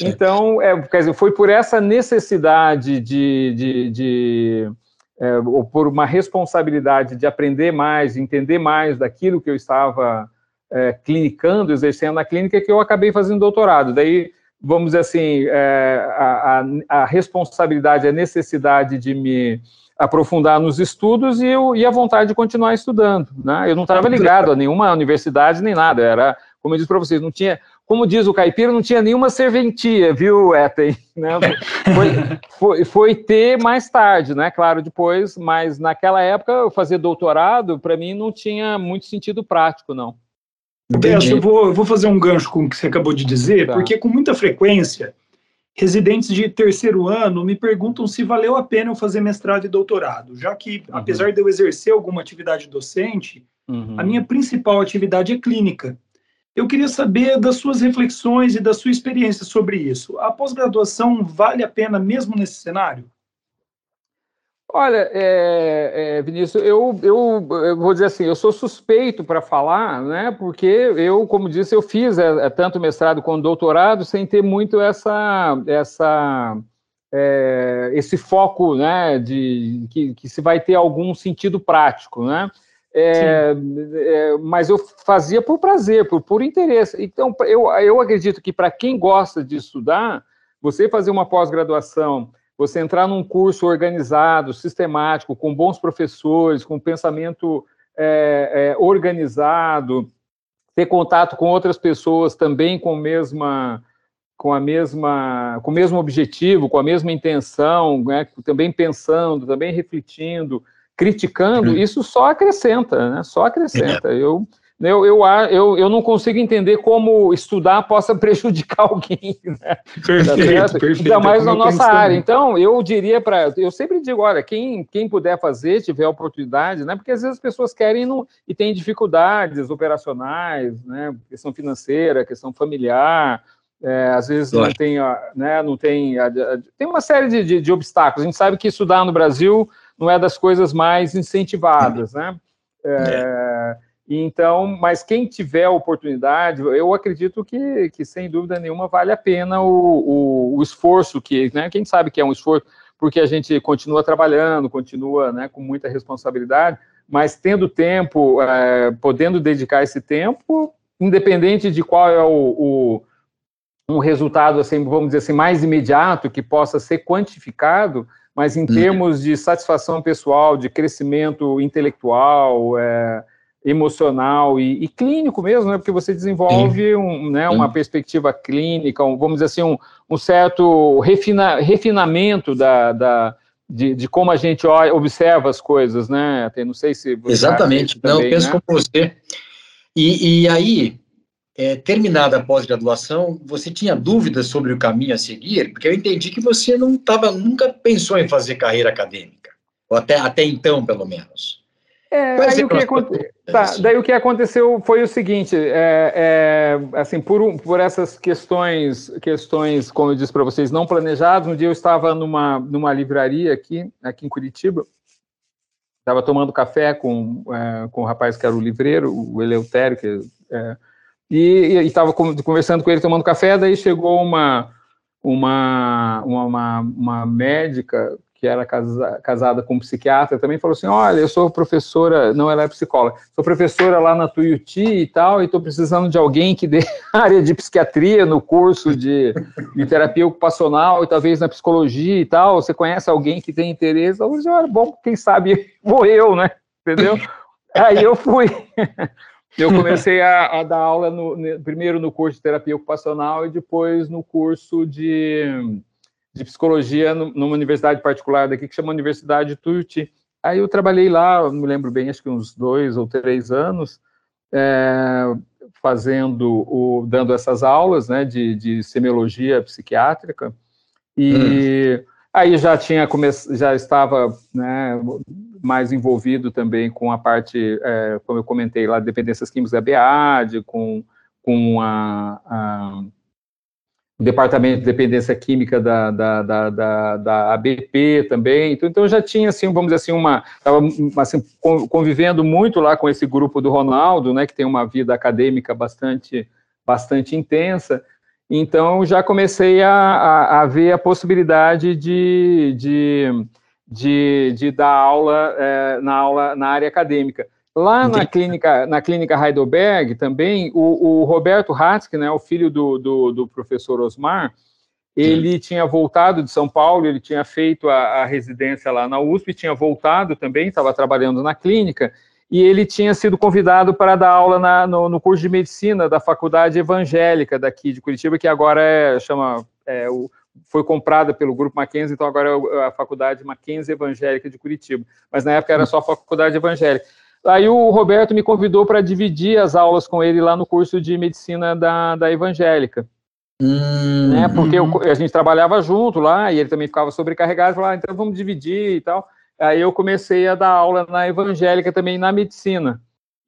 Então, é, quer dizer, foi por essa necessidade de, de, de é, ou por uma responsabilidade de aprender mais, de entender mais daquilo que eu estava é, clinicando, exercendo na clínica, que eu acabei fazendo doutorado. Daí vamos dizer assim, é, a, a, a, responsabilidade, a necessidade de me aprofundar nos estudos e, eu, e a vontade de continuar estudando. Né? Eu não estava ligado a nenhuma universidade nem nada, era, como eu disse para vocês, não tinha, como diz o caipira, não tinha nenhuma serventia, viu, Eten? Né? Foi, foi, foi, ter mais tarde, né? Claro, depois, mas naquela época, fazer doutorado, para mim, não tinha muito sentido prático, não. Beto, eu vou, eu vou fazer um gancho com o que você acabou de dizer, tá. porque com muita frequência, residentes de terceiro ano me perguntam se valeu a pena eu fazer mestrado e doutorado, já que, uhum. apesar de eu exercer alguma atividade docente, uhum. a minha principal atividade é clínica. Eu queria saber das suas reflexões e da sua experiência sobre isso. A pós-graduação vale a pena mesmo nesse cenário? Olha, é, é, Vinícius, eu, eu, eu, vou dizer assim, eu sou suspeito para falar, né? Porque eu, como disse, eu fiz é, é, tanto mestrado quanto doutorado sem ter muito essa, essa, é, esse foco, né? De que, que se vai ter algum sentido prático, né? É, é, mas eu fazia por prazer, por, por interesse. Então, eu, eu acredito que para quem gosta de estudar, você fazer uma pós-graduação você entrar num curso organizado, sistemático, com bons professores, com pensamento é, é, organizado, ter contato com outras pessoas também com a mesma com a mesma com o mesmo objetivo, com a mesma intenção, né, também pensando, também refletindo, criticando, uhum. isso só acrescenta, né? Só acrescenta. É. Eu eu, eu, eu, eu não consigo entender como estudar possa prejudicar alguém, né? Perfeito, tá perfeito. Ainda mais na nossa área. Então, eu diria para. Eu sempre digo: olha, quem, quem puder fazer, tiver oportunidade, né? Porque às vezes as pessoas querem no, e têm dificuldades operacionais, né? Questão financeira, questão familiar. É, às vezes não tem, né, não tem, tem uma série de, de, de obstáculos. A gente sabe que estudar no Brasil não é das coisas mais incentivadas, né? É, é. Então, mas quem tiver a oportunidade, eu acredito que, que sem dúvida nenhuma vale a pena o, o, o esforço que, né, quem sabe que é um esforço, porque a gente continua trabalhando, continua né, com muita responsabilidade, mas tendo tempo, é, podendo dedicar esse tempo, independente de qual é o, o, um resultado, assim, vamos dizer assim, mais imediato, que possa ser quantificado, mas em uhum. termos de satisfação pessoal, de crescimento intelectual, é, emocional e, e, clínico mesmo, né? Porque você desenvolve um, né, uma perspectiva clínica, um, vamos dizer assim, um, um certo refina, refinamento da, da de, de, como a gente olha, observa as coisas, né? Até não sei se exatamente. Também, não, eu penso né? como você. E, e aí, é, terminada a pós-graduação, você tinha dúvidas sobre o caminho a seguir? Porque eu entendi que você não tava, nunca pensou em fazer carreira acadêmica, ou até, até então, pelo menos. É, aí o que aconte... tá, daí o que aconteceu foi o seguinte, é, é, assim, por, um, por essas questões, questões, como eu disse para vocês, não planejadas, um dia eu estava numa, numa livraria aqui, aqui em Curitiba, estava tomando café com, é, com o rapaz que era o livreiro, o Eleutério, que, é, e estava conversando com ele, tomando café, daí chegou uma, uma, uma, uma médica que era casa, casada com um psiquiatra, também falou assim: Olha, eu sou professora, não, ela é psicóloga, sou professora lá na Tuiuti e tal, e estou precisando de alguém que dê área de psiquiatria no curso de, de terapia ocupacional e talvez na psicologia e tal. Você conhece alguém que tem interesse? Eu falei: assim, Olha, bom, quem sabe vou eu, né? Entendeu? Aí eu fui. Eu comecei a, a dar aula no, primeiro no curso de terapia ocupacional e depois no curso de de psicologia numa universidade particular daqui que chama Universidade Tuiuti. Aí eu trabalhei lá, não me lembro bem, acho que uns dois ou três anos, é, fazendo, o, dando essas aulas, né, de, de semiologia psiquiátrica, e hum. aí já tinha já estava, né, mais envolvido também com a parte, é, como eu comentei lá, dependências químicas da BEAD, com, com a, a o departamento de dependência química da, da, da, da, da ABP também, então, então já tinha, assim, vamos dizer assim, uma, estava assim, convivendo muito lá com esse grupo do Ronaldo, né, que tem uma vida acadêmica bastante, bastante intensa, então já comecei a, a, a ver a possibilidade de, de, de, de dar aula, é, na aula na área acadêmica. Lá na clínica, na clínica Heidelberg também, o, o Roberto Hatzke, né, o filho do, do, do professor Osmar, ele Sim. tinha voltado de São Paulo, ele tinha feito a, a residência lá na USP, tinha voltado também, estava trabalhando na clínica, e ele tinha sido convidado para dar aula na, no, no, curso de medicina da Faculdade Evangélica daqui de Curitiba, que agora é, chama, é, o, foi comprada pelo Grupo Mackenzie, então agora é a Faculdade Mackenzie Evangélica de Curitiba, mas na época era só a Faculdade Evangélica. Aí o Roberto me convidou para dividir as aulas com ele lá no curso de medicina da, da evangélica. Hum, né, porque eu, a gente trabalhava junto lá e ele também ficava sobrecarregado. Falava, ah, então vamos dividir e tal. Aí eu comecei a dar aula na evangélica também na medicina.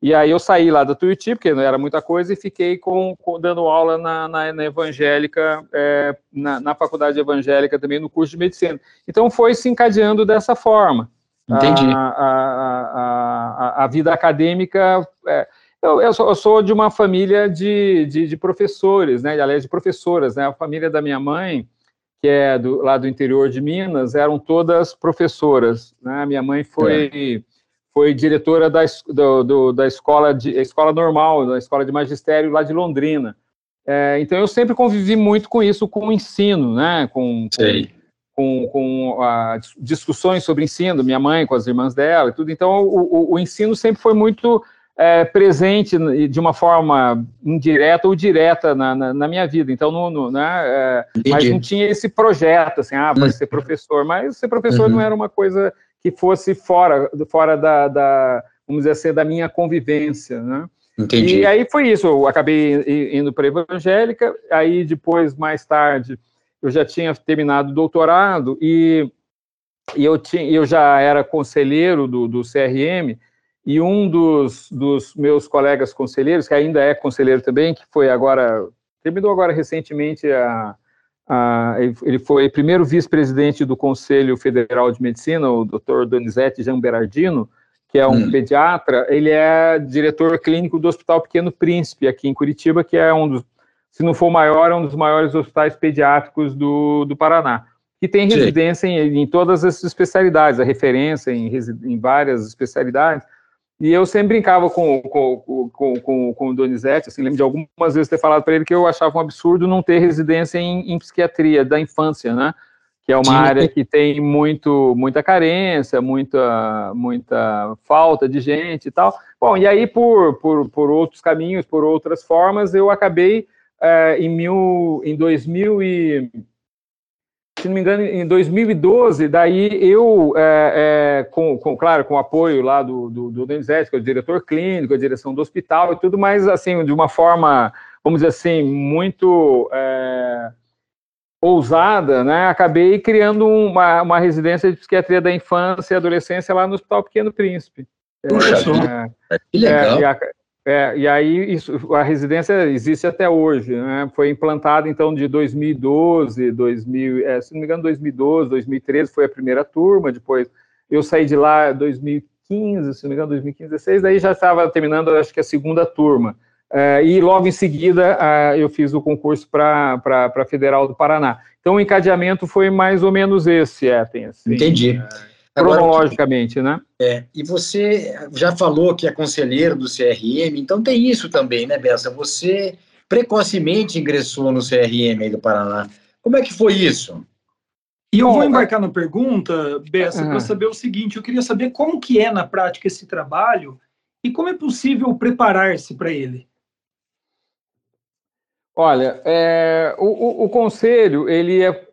E aí eu saí lá da Tuiuti, porque não era muita coisa, e fiquei com, com dando aula na, na, na evangélica, é, na, na, faculdade evangélica também, no curso de medicina. Então foi se encadeando dessa forma. Entendi. A, a, a, a vida acadêmica. É, eu, eu, sou, eu, sou, de uma família de, de, de, professores, né? Aliás, de professoras, né? A família da minha mãe, que é do, lá do interior de Minas, eram todas professoras. Né? Minha mãe foi, é. Foi diretora da, do, do, da escola, de, escola normal, da escola de magistério lá de Londrina. É, então, eu sempre convivi muito com isso, com o ensino, né? Com, com com, com a, discussões sobre ensino, minha mãe com as irmãs dela e tudo. Então, o, o, o ensino sempre foi muito é, presente de uma forma indireta ou direta na, na, na minha vida. Então, no, no, né, é, mas não tinha esse projeto, assim, ah, vai ser professor. Mas ser professor uhum. não era uma coisa que fosse fora, fora da, da, vamos dizer assim, da minha convivência, né? Entendi. E aí foi isso, eu acabei indo para a evangélica, aí depois, mais tarde, eu já tinha terminado o doutorado e, e eu, tinha, eu já era conselheiro do, do CRM, e um dos, dos meus colegas conselheiros, que ainda é conselheiro também, que foi agora, terminou agora recentemente a, a, ele foi primeiro vice-presidente do Conselho Federal de Medicina, o Dr. Donizete Jean Berardino, que é um hum. pediatra, ele é diretor clínico do Hospital Pequeno Príncipe, aqui em Curitiba, que é um dos se não for maior, é um dos maiores hospitais pediátricos do, do Paraná, que tem residência em, em, todas as especialidades, a referência em, em, várias especialidades. E eu sempre brincava com, com, com, com, com o Donizete, assim, lembro de algumas vezes ter falado para ele que eu achava um absurdo não ter residência em, em psiquiatria da infância, né? que é uma Sim. área que tem muito, muita carência, muita, muita falta de gente e tal. Bom, e aí por, por, por outros caminhos, por outras formas, eu acabei é, em, mil, em 2000 e, se não me engano, em 2012, daí eu, é, é, com, com, claro, com o apoio lá do, do, do Denizete, que é o diretor clínico, a direção do hospital e tudo, mas, assim, de uma forma, vamos dizer assim, muito é, ousada, né, acabei criando uma, uma residência de psiquiatria da infância e adolescência lá no Hospital Pequeno Príncipe. Puxa, é, que legal. É, e, a, é, e, aí isso, a residência existe até hoje, né? Foi implantada então de 2012, 2000, é, se não me engano 2012, 2013 foi a primeira turma, depois eu saí de lá em 2015, se não me engano 2015, 2016, daí já estava terminando acho que a segunda turma. É, e logo em seguida é, eu fiz o concurso para a Federal do Paraná. Então o encadeamento foi mais ou menos esse, Eten. Assim, Entendi. É, cronologicamente, né? É, e você já falou que é conselheiro do CRM, então tem isso também, né, Bessa? Você precocemente ingressou no CRM aí do Paraná. Como é que foi isso? E eu vou embarcar na pergunta, Bessa, para saber o seguinte: eu queria saber como que é na prática esse trabalho e como é possível preparar-se para ele. Olha, é, o, o, o, conselho, ele é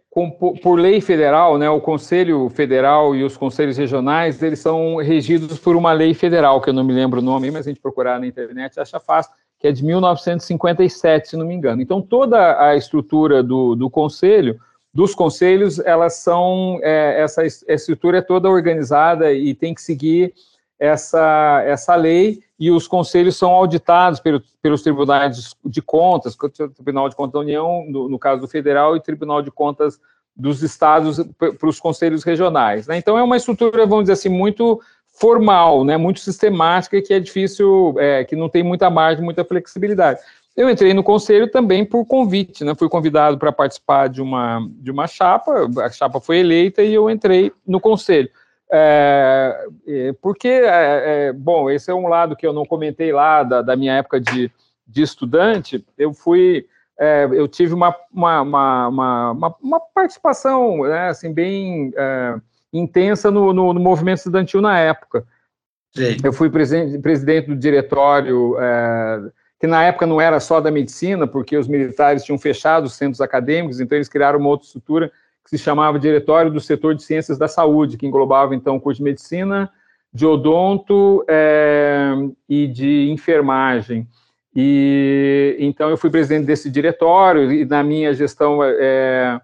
por lei federal, né, o Conselho Federal e os conselhos regionais, eles são regidos por uma lei federal, que eu não me lembro o nome, mas a gente procurar na internet acha fácil, que é de 1957, se não me engano. Então, toda a estrutura do, do conselho, dos conselhos, elas são, é, essa estrutura é toda organizada e tem que seguir essa, essa lei e os conselhos são auditados pelo, pelos tribunais de contas, Tribunal de Contas da União, no, no caso do Federal, e Tribunal de Contas dos estados para os conselhos regionais. Né? Então, é uma estrutura, vamos dizer assim, muito formal, né? muito sistemática, que é difícil, é, que não tem muita margem, muita flexibilidade. Eu entrei no conselho também por convite, né? fui convidado para participar de uma, de uma chapa, a chapa foi eleita e eu entrei no conselho. É, é, porque, é, é, bom, esse é um lado que eu não comentei lá da, da minha época de, de estudante. Eu fui, é, eu tive uma, uma, uma, uma, uma participação né, assim, bem é, intensa no, no, no, movimento estudantil na época. Sim. Eu fui presidente, presidente do diretório, que na época não era só da medicina, porque os militares tinham fechado os centros acadêmicos, então eles criaram uma outra estrutura que se chamava Diretório do Setor de Ciências da Saúde, que englobava, então, o curso de medicina, de odonto é, e de enfermagem. E então eu fui presidente desse diretório e na minha gestão é,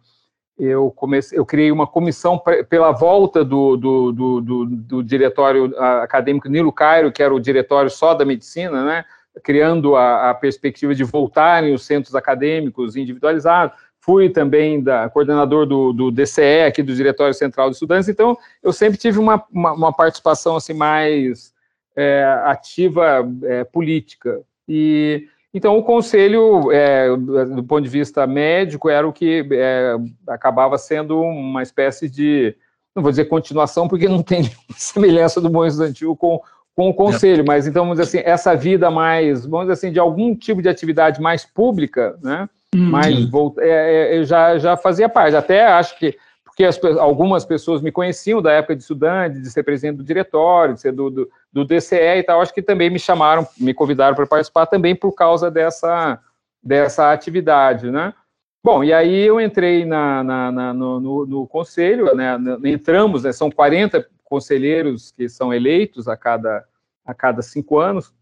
eu comecei, eu criei uma comissão pela volta do, do, do, do, do diretório acadêmico Nilo Cairo, que era o diretório só da medicina, né? criando a, a perspectiva de voltarem os centros acadêmicos individualizados fui também da, coordenador do, do DCE, aqui do Diretório Central de Estudantes, então eu sempre tive uma, uma, uma participação assim mais é, ativa é, política. E então o conselho, é, do ponto de vista médico, era o que é, acabava sendo uma espécie de, não vou dizer continuação, porque não tem semelhança do bom estudantil com, com o conselho, mas então, vamos dizer assim, essa vida mais, vamos dizer assim, de algum tipo de atividade mais pública, né? Hum, mas volt, é, é, eu já, já fazia parte. Até acho que porque as, algumas pessoas me conheciam da época de estudante, de ser presidente do diretório, de ser do, do, do DCE e tal, acho que também me chamaram, me convidaram para participar também por causa dessa, dessa atividade, né? Bom, e aí eu entrei na, na, na no, no, no, conselho, né, entramos, né, são 40 conselheiros que são eleitos a cada, a cada cinco anos,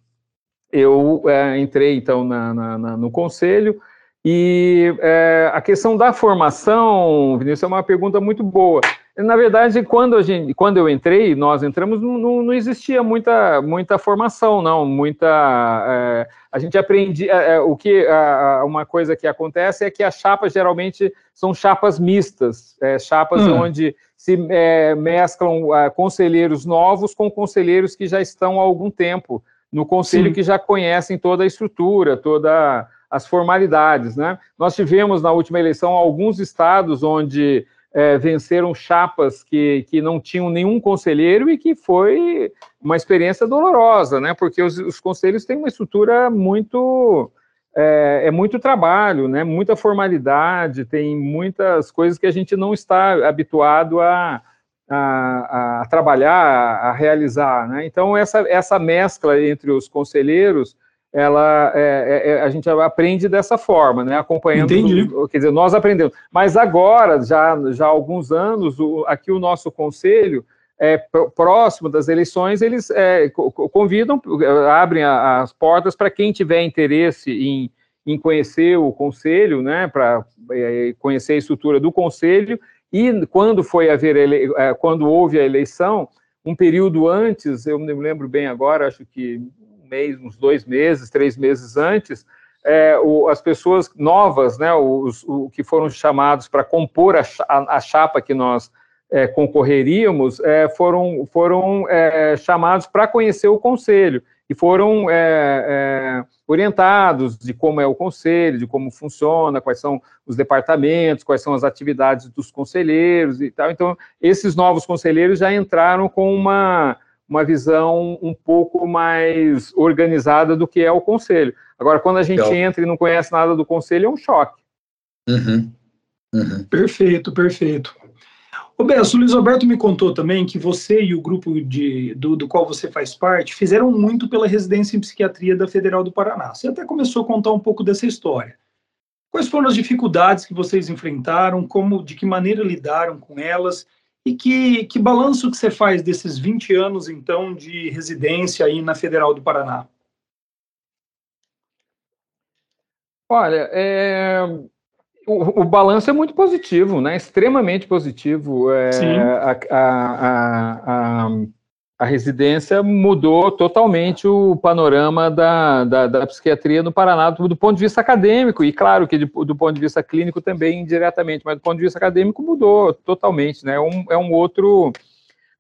eu é, entrei, então, na, no conselho, e é, a questão da formação, Vinícius, é uma pergunta muito boa. Na verdade, quando, a gente, quando eu entrei, nós entramos, não, não existia muita, muita formação, não. Muita. É, a gente aprendia. É, é o que a, uma coisa que acontece é que as chapas geralmente são chapas mistas, é, chapas hum. onde se é, mesclam conselheiros novos com conselheiros que já estão há algum tempo no conselho Sim. que já conhecem toda a estrutura, toda as formalidades. Né? Nós tivemos na última eleição alguns estados onde é, venceram chapas que, que não tinham nenhum conselheiro e que foi uma experiência dolorosa, né? porque os, os conselhos têm uma estrutura muito. É, é, muito trabalho, né? muita formalidade, tem muitas coisas que a gente não está habituado a, a, a trabalhar, a, realizar. Né? Então, essa, essa mescla entre os conselheiros ela é, é, é, a gente aprende dessa forma, né? Acompanhando, Entendi. quer dizer, nós aprendemos. Mas agora, já, já há alguns anos, o, aqui o nosso conselho, é, próximo das eleições, eles é, convidam, abrem a, as portas para quem tiver interesse em, em conhecer o conselho, né? Para é, conhecer a estrutura do conselho e quando foi haver ele, é, quando houve a eleição um período antes, eu me lembro bem agora, acho que mês, uns dois meses, três meses antes, é, o, as pessoas novas, né, os, o, que foram chamados para compor a, a, a, chapa que nós é, concorreríamos, é, foram, foram é, chamados para conhecer o conselho e foram é, é, orientados de como é o conselho, de como funciona, quais são os departamentos, quais são as atividades dos conselheiros e tal. Então, esses novos conselheiros já entraram com uma uma visão um pouco mais organizada do que é o conselho. Agora, quando a gente Legal. entra e não conhece nada do conselho, é um choque. Uhum. Uhum. Perfeito, perfeito. O Besso, o Luiz Alberto me contou também que você e o grupo de, do, do qual você faz parte fizeram muito pela residência em psiquiatria da Federal do Paraná. Você até começou a contar um pouco dessa história. Quais foram as dificuldades que vocês enfrentaram? Como, de que maneira lidaram com elas? E que, que balanço que você faz desses 20 anos, então, de residência aí na Federal do Paraná? Olha, é, o, o, balanço é muito positivo, né? Extremamente positivo. É, a, a, a, a, residência mudou totalmente o panorama da, da, da, psiquiatria no Paraná do, do, ponto de vista acadêmico, e claro que de, do ponto de vista clínico também indiretamente, mas do ponto de vista acadêmico mudou totalmente, né? É um, é um outro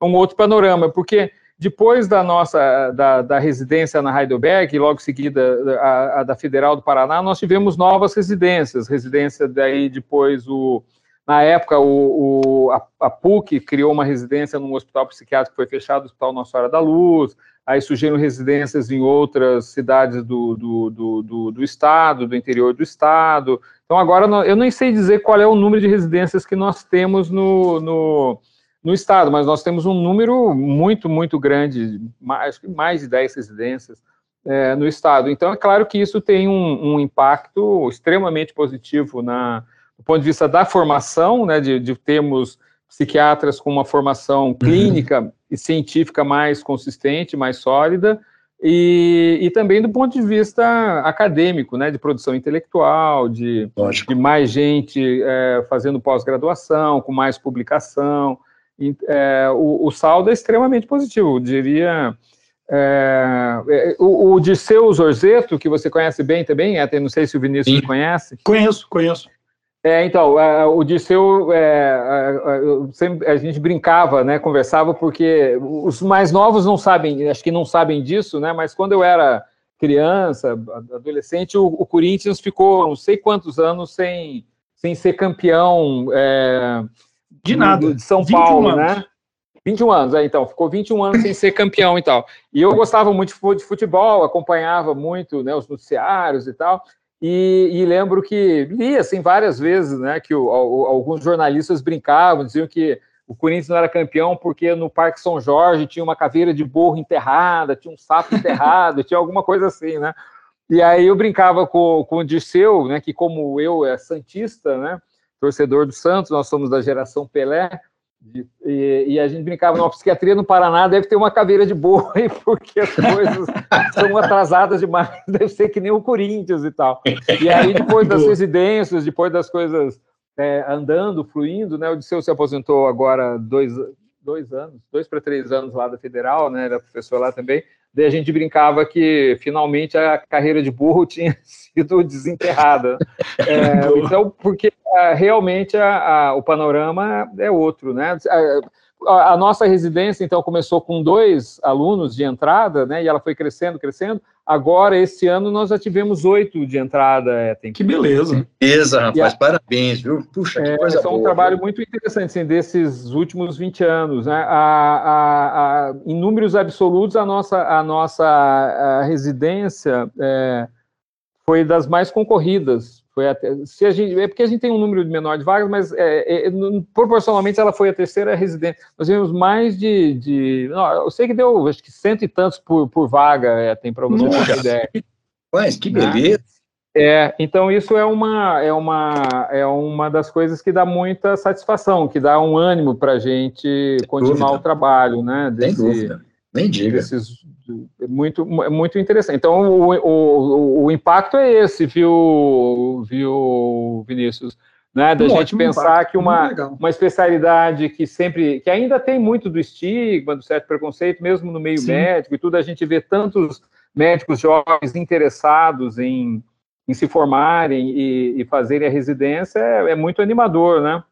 um outro panorama, porque depois da nossa da, da residência na Heidelberg, e logo seguida a, a, da Federal do Paraná, nós tivemos novas residências. Residência daí depois o na época o, o a, a, PUC criou uma residência num hospital psiquiátrico que foi fechado, o Hospital Nossa Senhora da Luz. Aí surgiram residências em outras cidades do, do, do, do, do estado, do interior do estado. Então agora eu nem sei dizer qual é o número de residências que nós temos no, no no estado, mas nós temos um número muito, muito grande, mais, mais de 10 residências é, no estado. Então, é claro que isso tem um, um impacto extremamente positivo na, ponto de vista da formação, né, de, de termos psiquiatras com uma formação uhum. clínica uhum. e científica mais consistente, mais sólida, e, e, também do ponto de vista acadêmico, né, de produção intelectual, de, de mais gente é, fazendo pós-graduação, com mais publicação é, o, o, saldo é extremamente positivo, diria. É, é, o, o Dirceu Zorzeto, que você conhece bem também, até não sei se o Vinícius Sim. conhece. Conheço, conheço. É, então, é, o Dirceu, é, sempre, a gente brincava, né, conversava, porque os mais novos não sabem, acho que não sabem disso, né, mas quando eu era criança, adolescente, o, o Corinthians ficou não sei quantos anos sem, sem ser campeão é, de nada. De São Paulo, anos. né? 21 anos, é, então, ficou 21 anos sem ser campeão e tal. E eu gostava muito de futebol, acompanhava muito né, os noticiários e tal, e, e lembro que li, assim, várias vezes, né, que o, o, alguns jornalistas brincavam, diziam que o Corinthians não era campeão porque no Parque São Jorge tinha uma caveira de burro enterrada, tinha um sapo enterrado, tinha alguma coisa assim, né? E aí eu brincava com, com o Dirceu, né, que como eu é santista, né, torcedor do Santos, nós somos da geração Pelé, e, e, a gente brincava, na psiquiatria no Paraná deve ter uma caveira de boi, porque as coisas são atrasadas demais, deve ser que nem o Corinthians e tal. E aí, depois das residências, depois das coisas é, andando, fluindo, né, o Disseu se aposentou agora dois, dois anos, dois para três anos lá da Federal, né, era professor lá também, Daí a gente brincava que finalmente a carreira de burro tinha sido desenterrada. É, então, porque realmente a, a, o panorama é outro, né? A, a, nossa residência, então, começou com dois alunos de entrada, né? E ela foi crescendo, crescendo. Agora, esse ano, nós já tivemos oito de entrada, Eten. Que beleza. Beleza, rapaz, a, parabéns, viu? Puxa, que é, coisa boa. É um trabalho viu? muito interessante, assim, desses últimos 20 anos, né? A, a, em números absolutos, a nossa, a nossa residência é, foi das mais concorridas. Foi até, se a gente, é porque a gente tem um número menor de vagas, mas é, é, proporcionalmente ela foi a terceira residência. Nós tivemos mais de, de não, eu sei que deu acho que cento e tantos por, por vaga, é, tem para você ter ideia. Mas que beleza! É, então isso é uma, é, uma, é uma das coisas que dá muita satisfação, que dá um ânimo para a gente continuar dúvida. o trabalho, né? Desse, Sem dúvida. Nem diga. Desses, muito, muito interessante. Então, o, o, o impacto é esse, viu, viu, Vinícius? né? Da um gente pensar impacto, que uma, uma especialidade que sempre, que ainda tem muito do estigma, do certo preconceito, mesmo no meio Sim. médico e tudo, a gente vê tantos médicos jovens interessados em, em se formarem e, e fazerem a residência, é, é muito animador, né?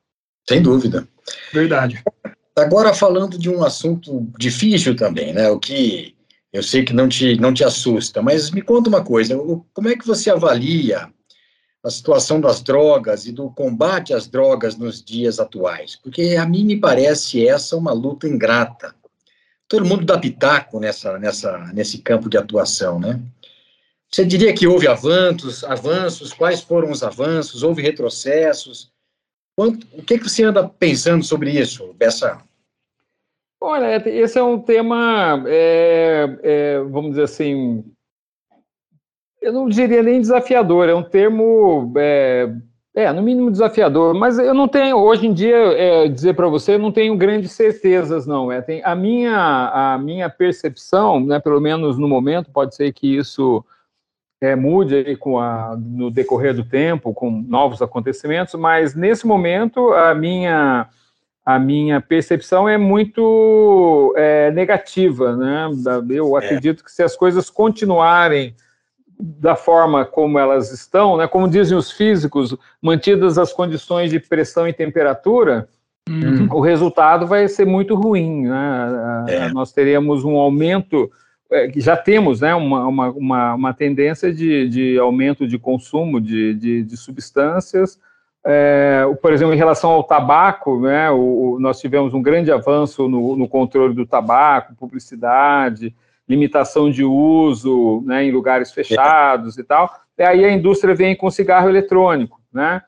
Sem dúvida. Verdade. Agora falando de um assunto difícil também, né? O que eu sei que não te, não te assusta, mas me conta uma coisa: como é que você avalia a situação das drogas e do combate às drogas nos dias atuais? Porque a mim me parece essa uma luta ingrata. Todo mundo dá pitaco nessa, nessa, nesse campo de atuação, né? Você diria que houve avanços, avanços? Quais foram os avanços? Houve retrocessos? Quanto, o que, que você anda pensando sobre isso, Bessa? Olha, esse é um tema, é, é, vamos dizer assim, eu não diria nem desafiador, é um termo, é, é no mínimo desafiador, mas eu não tenho, hoje em dia, é, dizer para você, eu não tenho grandes certezas, não. É, tem, a, minha, a minha percepção, né, pelo menos no momento, pode ser que isso é, mude com a, no decorrer do tempo, com novos acontecimentos, mas nesse momento a minha, a minha percepção é muito é, negativa. Né? Eu é. acredito que se as coisas continuarem da forma como elas estão, né, como dizem os físicos, mantidas as condições de pressão e temperatura, uhum. o resultado vai ser muito ruim. Né? É. Nós teremos um aumento é, já temos né, uma, uma, uma, uma tendência de, de, aumento de consumo de, de, de substâncias. É, por exemplo, em relação ao tabaco, né, o, o, nós tivemos um grande avanço no, no, controle do tabaco, publicidade, limitação de uso né, em lugares fechados e tal. E aí a indústria vem com cigarro eletrônico, né,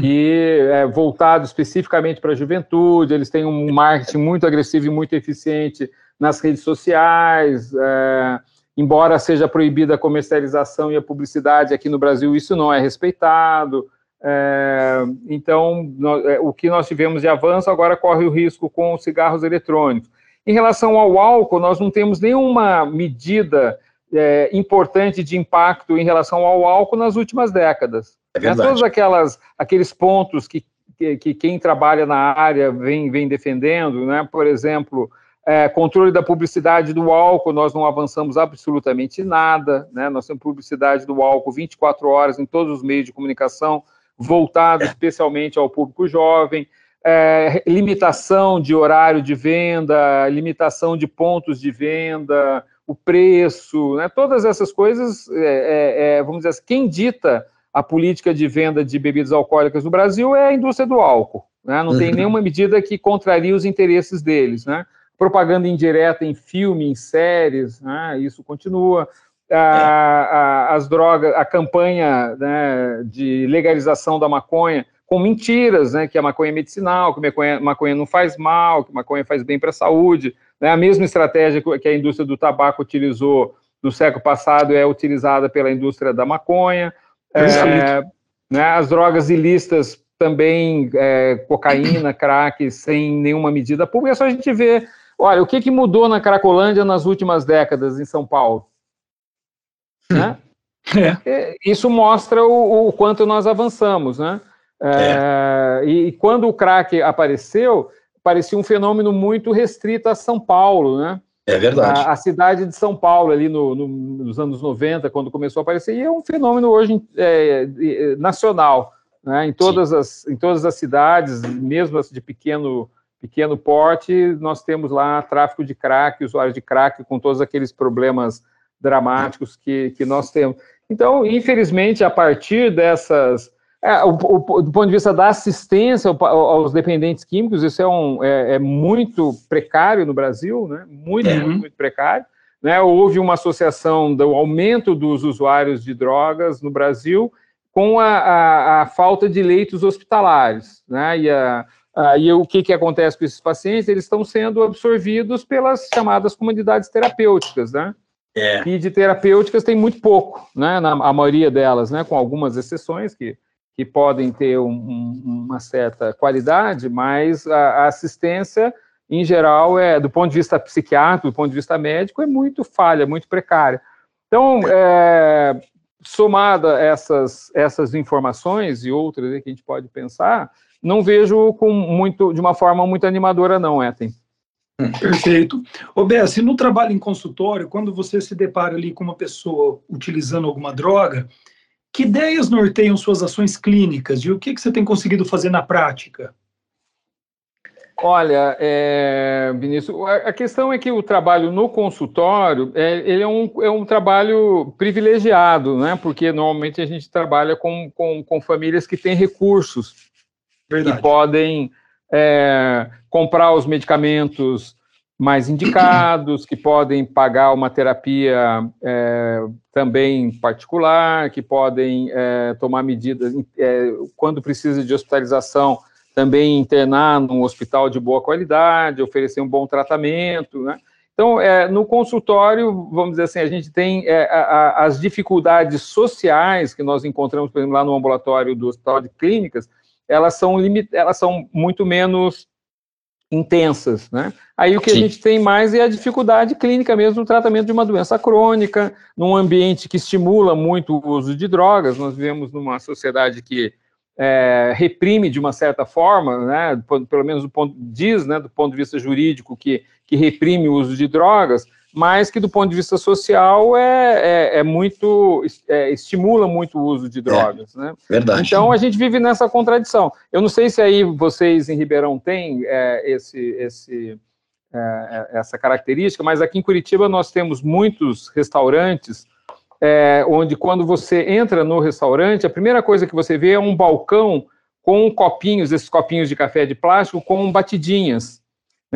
que é voltado especificamente para a juventude, eles têm um marketing muito agressivo e muito eficiente nas redes sociais, é, embora seja proibida a comercialização e a publicidade aqui no Brasil, isso não é respeitado. É, então, é, o que nós tivemos de avanço agora corre o risco com os cigarros eletrônicos. Em relação ao álcool, nós não temos nenhuma medida é, importante de impacto em relação ao álcool nas últimas décadas. É verdade. Né? Todos aquelas, aqueles pontos que, que, que, quem trabalha na área vem, vem defendendo, né? por exemplo, é, controle da publicidade do álcool, nós não avançamos absolutamente nada, né? Nós temos publicidade do álcool 24 horas em todos os meios de comunicação, voltado especialmente ao público jovem. É, limitação de horário de venda, limitação de pontos de venda, o preço, né? todas essas coisas, é, é, é, vamos dizer assim, quem dita a política de venda de bebidas alcoólicas no Brasil é a indústria do álcool. Né? Não tem uhum. nenhuma medida que contraria os interesses deles. Né? propaganda indireta em filme, em séries, né, isso continua. A, a, as drogas, a campanha né, de legalização da maconha com mentiras, né, que a maconha é medicinal, que a maconha, maconha não faz mal, que a maconha faz bem para a saúde. Né, a mesma estratégia que a indústria do tabaco utilizou no século passado é utilizada pela indústria da maconha. É, né, as drogas ilícitas também, é, cocaína, crack, sem nenhuma medida pública, é só a gente ver Olha, o que, que mudou na Cracolândia nas últimas décadas em São Paulo? Hum. Né? É. Isso mostra o, o, quanto nós avançamos, né? É. É, e, e, quando o crack apareceu, parecia um fenômeno muito restrito a São Paulo, né? É verdade. A, a cidade de São Paulo, ali no, no, nos anos 90, quando começou a aparecer, e é um fenômeno hoje é, nacional, né? em, todas as, em todas as cidades, mesmo as de pequeno pequeno porte, nós temos lá tráfico de crack, usuários de crack, com todos aqueles problemas dramáticos que, que nós temos. Então, infelizmente, a partir dessas. É, o, o, do ponto de vista da assistência aos dependentes químicos, isso é, um, é, é muito precário no Brasil, né? muito, uhum. muito, muito precário. Né? Houve uma associação do aumento dos usuários de drogas no Brasil com a, a, a falta de leitos hospitalares. Né? E a, e o que, que acontece com esses pacientes? Eles estão sendo absorvidos pelas chamadas comunidades terapêuticas, né? É. E de terapêuticas tem muito pouco, né? Na, a maioria delas, né? Com algumas exceções que, que podem ter um, um, uma certa qualidade, mas a, a, assistência, em geral, é do ponto de vista psiquiátrico, do ponto de vista médico, é muito falha, muito precária. Então, é, somada essas, essas informações e outras que a gente pode pensar, não vejo com muito, de uma forma muito animadora, não, Eten. Perfeito. Ô, Bessi, no trabalho em consultório, quando você se depara ali com uma pessoa utilizando alguma droga, que ideias norteiam suas ações clínicas e o que, que você tem conseguido fazer na prática? Olha, é, Vinícius, a questão é que o trabalho no consultório é, ele é, um, é um trabalho privilegiado, né? Porque normalmente a gente trabalha com, com, com famílias que têm recursos Verdade. que podem é, comprar os medicamentos mais indicados, que podem pagar uma terapia é, também particular, que podem é, tomar medidas é, quando precisa de hospitalização, também internar num hospital de boa qualidade, oferecer um bom tratamento, né? Então, é, no consultório, vamos dizer assim, a gente tem é, a, a, as dificuldades sociais que nós encontramos, por exemplo, lá no ambulatório do Hospital de Clínicas, elas são, limit, elas são muito menos intensas, né? Aí o que Sim. a gente tem mais é a dificuldade clínica mesmo no tratamento de uma doença crônica, num ambiente que estimula muito o uso de drogas. Nós vivemos numa sociedade que é, reprime de uma certa forma, né? Pelo menos do ponto diz, né? Do ponto de vista jurídico que que reprime o uso de drogas mas que do ponto de vista social é, é, é muito é, estimula muito o uso de drogas, é, né? Verdade. Então a gente vive nessa contradição. Eu não sei se aí vocês em Ribeirão têm é, esse, esse é, essa característica, mas aqui em Curitiba nós temos muitos restaurantes onde quando você entra no restaurante a primeira coisa que você vê é um balcão com copinhos, esses copinhos de café de plástico com batidinhas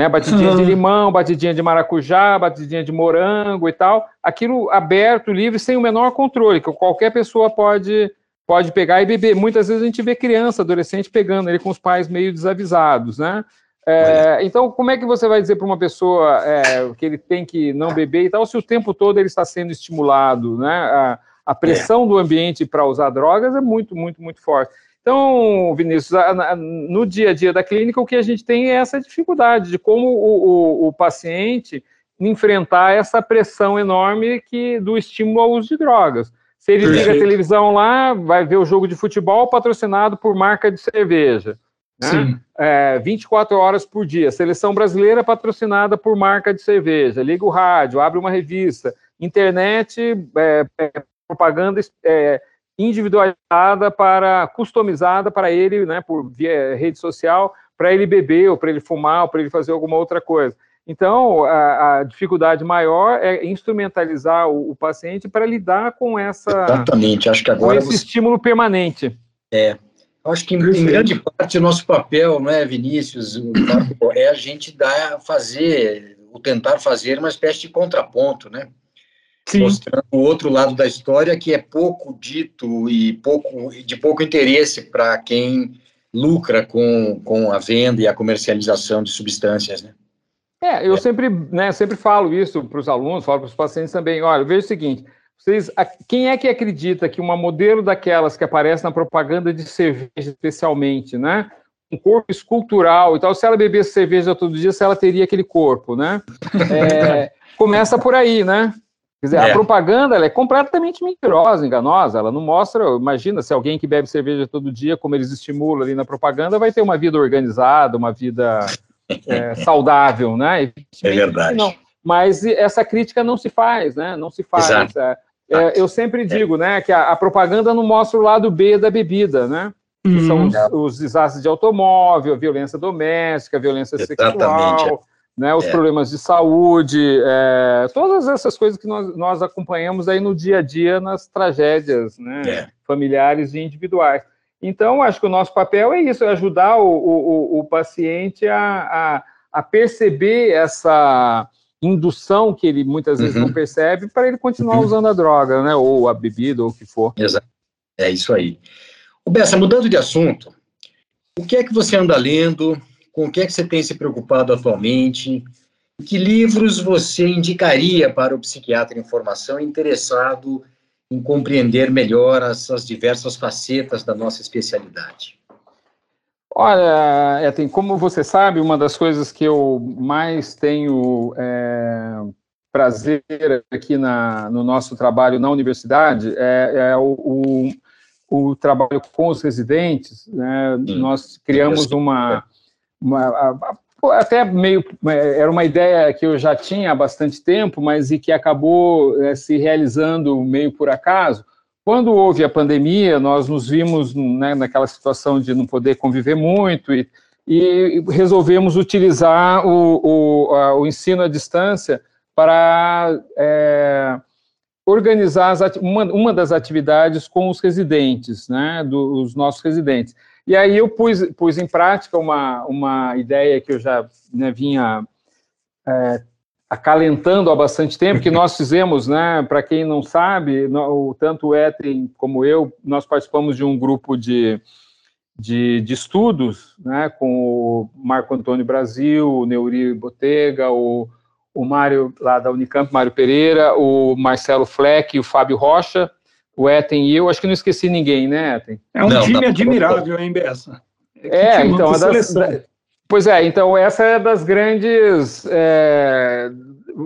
né? Batidinha de limão, batidinha de maracujá, batidinha de morango e tal. Aquilo aberto, livre, sem o menor controle, que qualquer pessoa pode pode pegar e beber. Muitas vezes a gente vê criança, adolescente pegando ele com os pais meio desavisados, né? É, então, como é que você vai dizer para uma pessoa é, que ele tem que não beber e tal, se o tempo todo ele está sendo estimulado, né? A, a pressão é. do ambiente para usar drogas é muito, muito, muito forte. Então, Vinícius, no dia a dia da clínica, o que a gente tem é essa dificuldade de como o, o, o paciente enfrentar essa pressão enorme que do estímulo ao uso de drogas. Se ele Perfeito. liga a televisão lá, vai ver o jogo de futebol patrocinado por marca de cerveja. Né? É, 24 horas por dia. Seleção brasileira patrocinada por marca de cerveja. Liga o rádio, abre uma revista. Internet, é, é, propaganda é, individualizada para customizada para ele, né, por via rede social, para ele beber ou para ele fumar ou para ele fazer alguma outra coisa. Então, a, a dificuldade maior é instrumentalizar o, o paciente para lidar com essa Exatamente, acho que agora com esse você... estímulo permanente. É, acho que em, em, grande parte o nosso papel, não é, Vinícius, é a gente dar, fazer, ou tentar fazer uma espécie de contraponto, né? Sim. mostrando o outro lado da história que é pouco dito e pouco de pouco interesse para quem lucra com, com a venda e a comercialização de substâncias, né? É, eu é. sempre, né, sempre falo isso para os alunos, falo para os pacientes também. Olha, veja o seguinte: vocês, quem é que acredita que uma modelo daquelas que aparece na propaganda de cerveja, especialmente, né? Um corpo escultural e tal, se ela bebesse cerveja todo dia, se ela teria aquele corpo, né? É, começa por aí, né? Quer dizer, é. a propaganda é completamente mentirosa, enganosa. Ela não mostra. Imagina se alguém que bebe cerveja todo dia, como eles estimulam ali na propaganda, vai ter uma vida organizada, uma vida é, saudável, né? É verdade. Não. Mas essa crítica não se faz, né? Não se faz. É, é, eu sempre digo, né, que a, a, propaganda não mostra o lado B da bebida, né? Que uhum. são os, os, desastres de automóvel, violência doméstica, violência Exatamente. sexual né, os é. problemas de saúde, é, todas essas coisas que nós, nós acompanhamos aí no dia a dia nas tragédias né, é. familiares e individuais. Então, acho que o nosso papel é isso, é ajudar o, o, o paciente a, a, a, perceber essa indução que ele muitas vezes uhum. não percebe para ele continuar uhum. usando a droga, né, ou a bebida, ou o que for. Exato. É isso aí. O Bessa, mudando de assunto, o que é que você anda lendo? Com o que é que você tem se preocupado atualmente? Que livros você indicaria para o psiquiatra em formação interessado em compreender melhor essas diversas facetas da nossa especialidade? Olha, Eten, como você sabe, uma das coisas que eu mais tenho é, prazer aqui na, no nosso trabalho na universidade é, é o, o, o, trabalho com os residentes. Né? Nós criamos uma, até meio era uma ideia que eu já tinha há bastante tempo, mas e que acabou é, se realizando meio por acaso. Quando houve a pandemia, nós nos vimos né, naquela situação de não poder conviver muito e, e resolvemos utilizar o, o, a, o ensino à distância para é, organizar uma, uma das atividades com os residentes, né, dos nossos residentes. E aí eu pus, pus em prática uma, uma ideia que eu já né, vinha é, acalentando há bastante tempo, que nós fizemos, né, para quem não sabe, no, tanto o Ethem como eu, nós participamos de um grupo de, de, de estudos, né, com o Marco Antônio Brasil, o Neuri Botega, o o Mário lá da Unicamp, Mário Pereira, o Marcelo Fleck, o Fábio Rocha, o Eten e eu, acho que não esqueci ninguém, né, Eten? É um não, time tá admirável, hein, Bessa? É, é então, das, da, pois é, então essa é das grandes, é,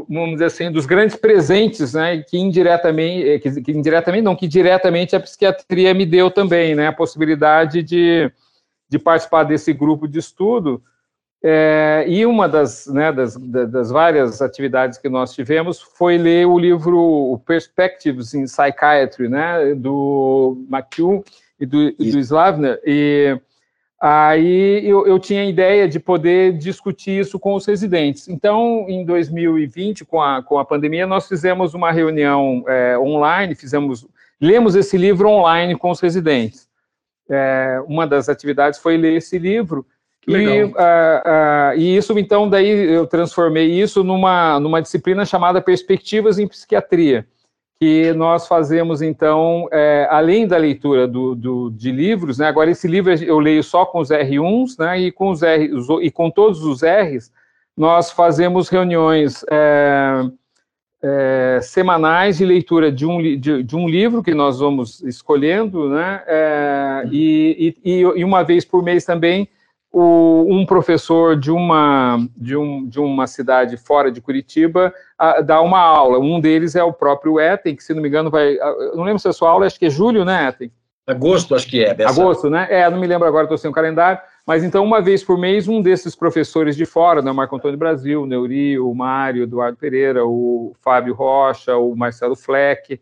vamos dizer assim, dos grandes presentes, né, que indiretamente, é, que, que, indiretamente não, que diretamente a psiquiatria me deu também, né, a possibilidade de, de participar desse grupo de estudo, é, e uma das, né, das, das, várias atividades que nós tivemos foi ler o livro Perspectives in Psychiatry, né, do McHugh e do, do Slavner, e aí eu, eu, tinha a ideia de poder discutir isso com os residentes. Então, em 2020, com a, com a pandemia, nós fizemos uma reunião é, online, fizemos, lemos esse livro online com os residentes. É, uma das atividades foi ler esse livro, e, uh, uh, e, isso, então, daí eu transformei isso numa, numa disciplina chamada Perspectivas em Psiquiatria, que nós fazemos, então, é, além da leitura do, do, de livros, né, agora esse livro eu leio só com os R1s, né, e com, os R, e com todos os Rs, nós fazemos reuniões é, é, semanais de leitura de um, de, de, um livro que nós vamos escolhendo, né, é, e, e, e uma vez por mês também o, um professor de uma, de, um, de uma cidade fora de Curitiba a, dá uma aula. Um deles é o próprio Eten, que, se não me engano, vai. não lembro se é a sua aula, acho que é julho, né, Eten? Agosto, acho que é. Dessa... Agosto, né? É, não me lembro agora, estou sem o calendário. Mas então, uma vez por mês, um desses professores de fora, né, o Marco Antônio Brasil, o Neuri, o Mário, o Eduardo Pereira, o Fábio Rocha, o Marcelo Fleck,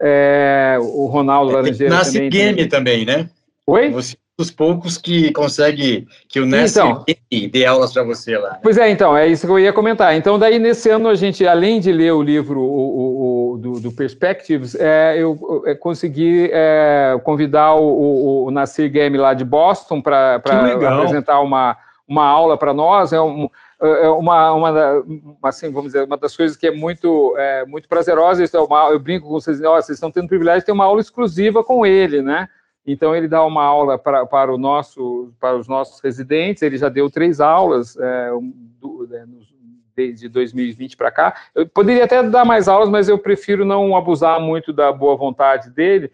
é, o Ronaldo é, Laranjeira. Nasce também. Game também, né? Oi? Você dos poucos que consegue que o Nestle então, dê aulas para você lá. Né? Pois é, então, é isso que eu ia comentar. Então, daí, nesse ano, a gente, além de ler o livro o, o, o do, do, Perspectives, é, eu, eu, consegui é, convidar o, o, o Nasir Game lá de Boston para apresentar uma, uma aula para nós. É, um, é uma, uma, assim, vamos dizer, uma das coisas que é muito, é, muito prazerosa. É uma, eu brinco com vocês, oh, vocês estão tendo o privilégio de ter uma aula exclusiva com ele, né? Então ele dá uma aula para, para, o nosso, para os nossos residentes. Ele já deu três aulas é, do, é, desde 2020 para cá. Eu poderia até dar mais aulas, mas eu prefiro não abusar muito da boa vontade dele.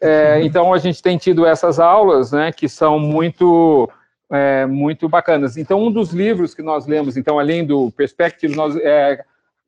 É, uhum. então a gente tem tido essas aulas, né, que são muito é, muito bacanas. Então um dos livros que nós lemos, então além do Perspective, nós é,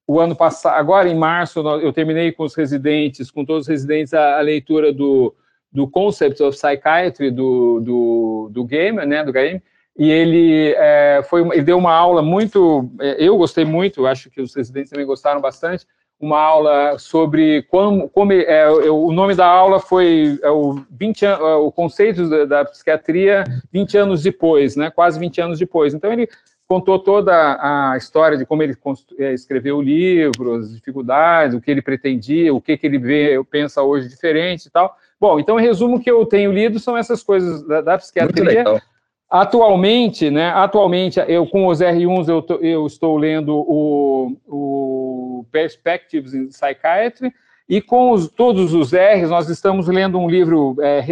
o ano passado, agora em março, eu terminei com os residentes, com todos os residentes, a, a leitura do do Concept of Psychiatry do, do, do Gamer, né, do game, e ele, é, foi, ele deu uma aula muito, é, eu gostei muito, acho que os residentes também gostaram bastante, uma aula sobre como, como é, o nome da aula foi é, o, 20 é, o conceito da, da, psiquiatria 20 anos depois, né, quase 20 anos depois. Então ele contou toda a história de como ele é, escreveu o livro, as dificuldades, o que ele pretendia, o que, que ele vê, pensa hoje diferente e tal. Bom, então, em resumo, que eu tenho lido são essas coisas da, da psiquiatria. Atualmente, né, atualmente, eu com os R1s eu, eu estou lendo o, o, Perspectives in Psychiatry, e com os, todos os R's nós estamos lendo um livro é,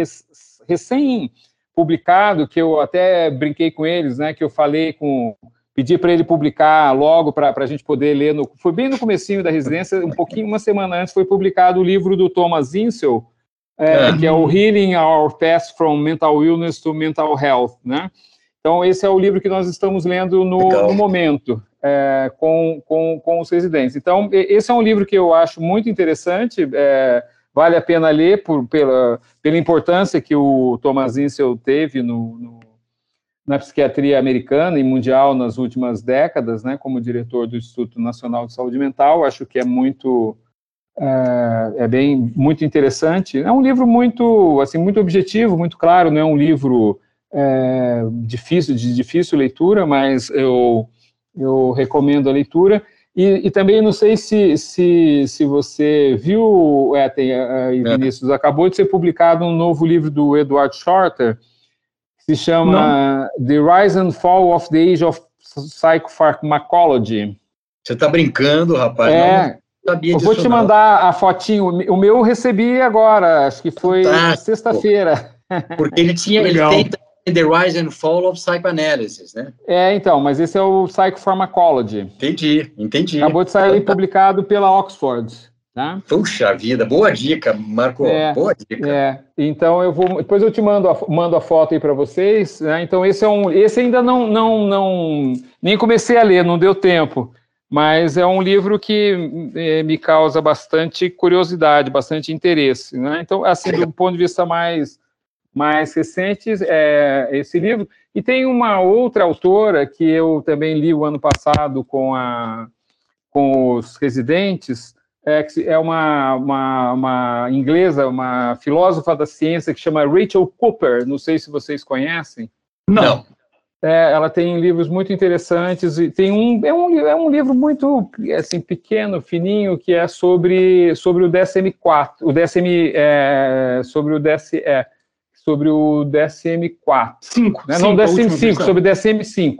recém-publicado, que eu até brinquei com eles, né, que eu falei com, pedi para ele publicar logo para a gente poder ler, no, foi bem no comecinho da residência, um pouquinho, uma semana antes, foi publicado o livro do Thomas Insel, é, é. que é o Healing Our Path from Mental Illness to Mental Health, né? Então, esse é o livro que nós estamos lendo no, no momento. é, com, com, com os residentes. Então, esse é um livro que eu acho muito interessante, é, vale a pena ler por, pela, pela importância que o Thomas Insel teve no, no, na psiquiatria americana e mundial nas últimas décadas, né, como diretor do Instituto Nacional de Saúde Mental, acho que é muito é, é, bem muito interessante. É um livro muito assim muito objetivo, muito claro. Não é um livro é, difícil de difícil leitura, mas eu eu recomendo a leitura. E, e também não sei se, se, se você viu, é, tem, é, Vinícius, acabou de ser publicado um novo livro do Edward Shorter, que se chama não. The Rise and Fall of the Age of Psychopharmacology. Você está brincando, rapaz? É, eu vou te mandar a fotinho. O meu eu recebi agora, acho que foi sexta-feira. Porque ele tinha, ele tem The Rise and Fall of Psychoanalysis, né? É, então, mas esse é o Psychopharmacology. Entendi, entendi. Acabou de sair então, publicado pela Oxford. Tá? Puxa vida, boa dica, Marco. É, boa dica. É, então eu vou. Depois eu te mando a, mando a foto aí para vocês. Né? Então, esse é um. Esse ainda não, não, não. Nem comecei a ler, não deu tempo. Mas é um livro que é, me causa bastante curiosidade, bastante interesse. Né? Então, assim, do ponto de vista mais mais recentes, é esse livro. E tem uma outra autora que eu também li o ano passado com, a, com os residentes, é, é uma, uma, uma, inglesa, uma filósofa da ciência que chama Rachel Cooper, não sei se vocês conhecem. Não. É, ela tem livros muito interessantes e tem um é, um é um livro muito assim pequeno, fininho que é sobre sobre o DSM-4, o DSM é, sobre o DSE, é, sobre o DSM-4. 5. Né? Não, DSM-5, sobre o DSM-5.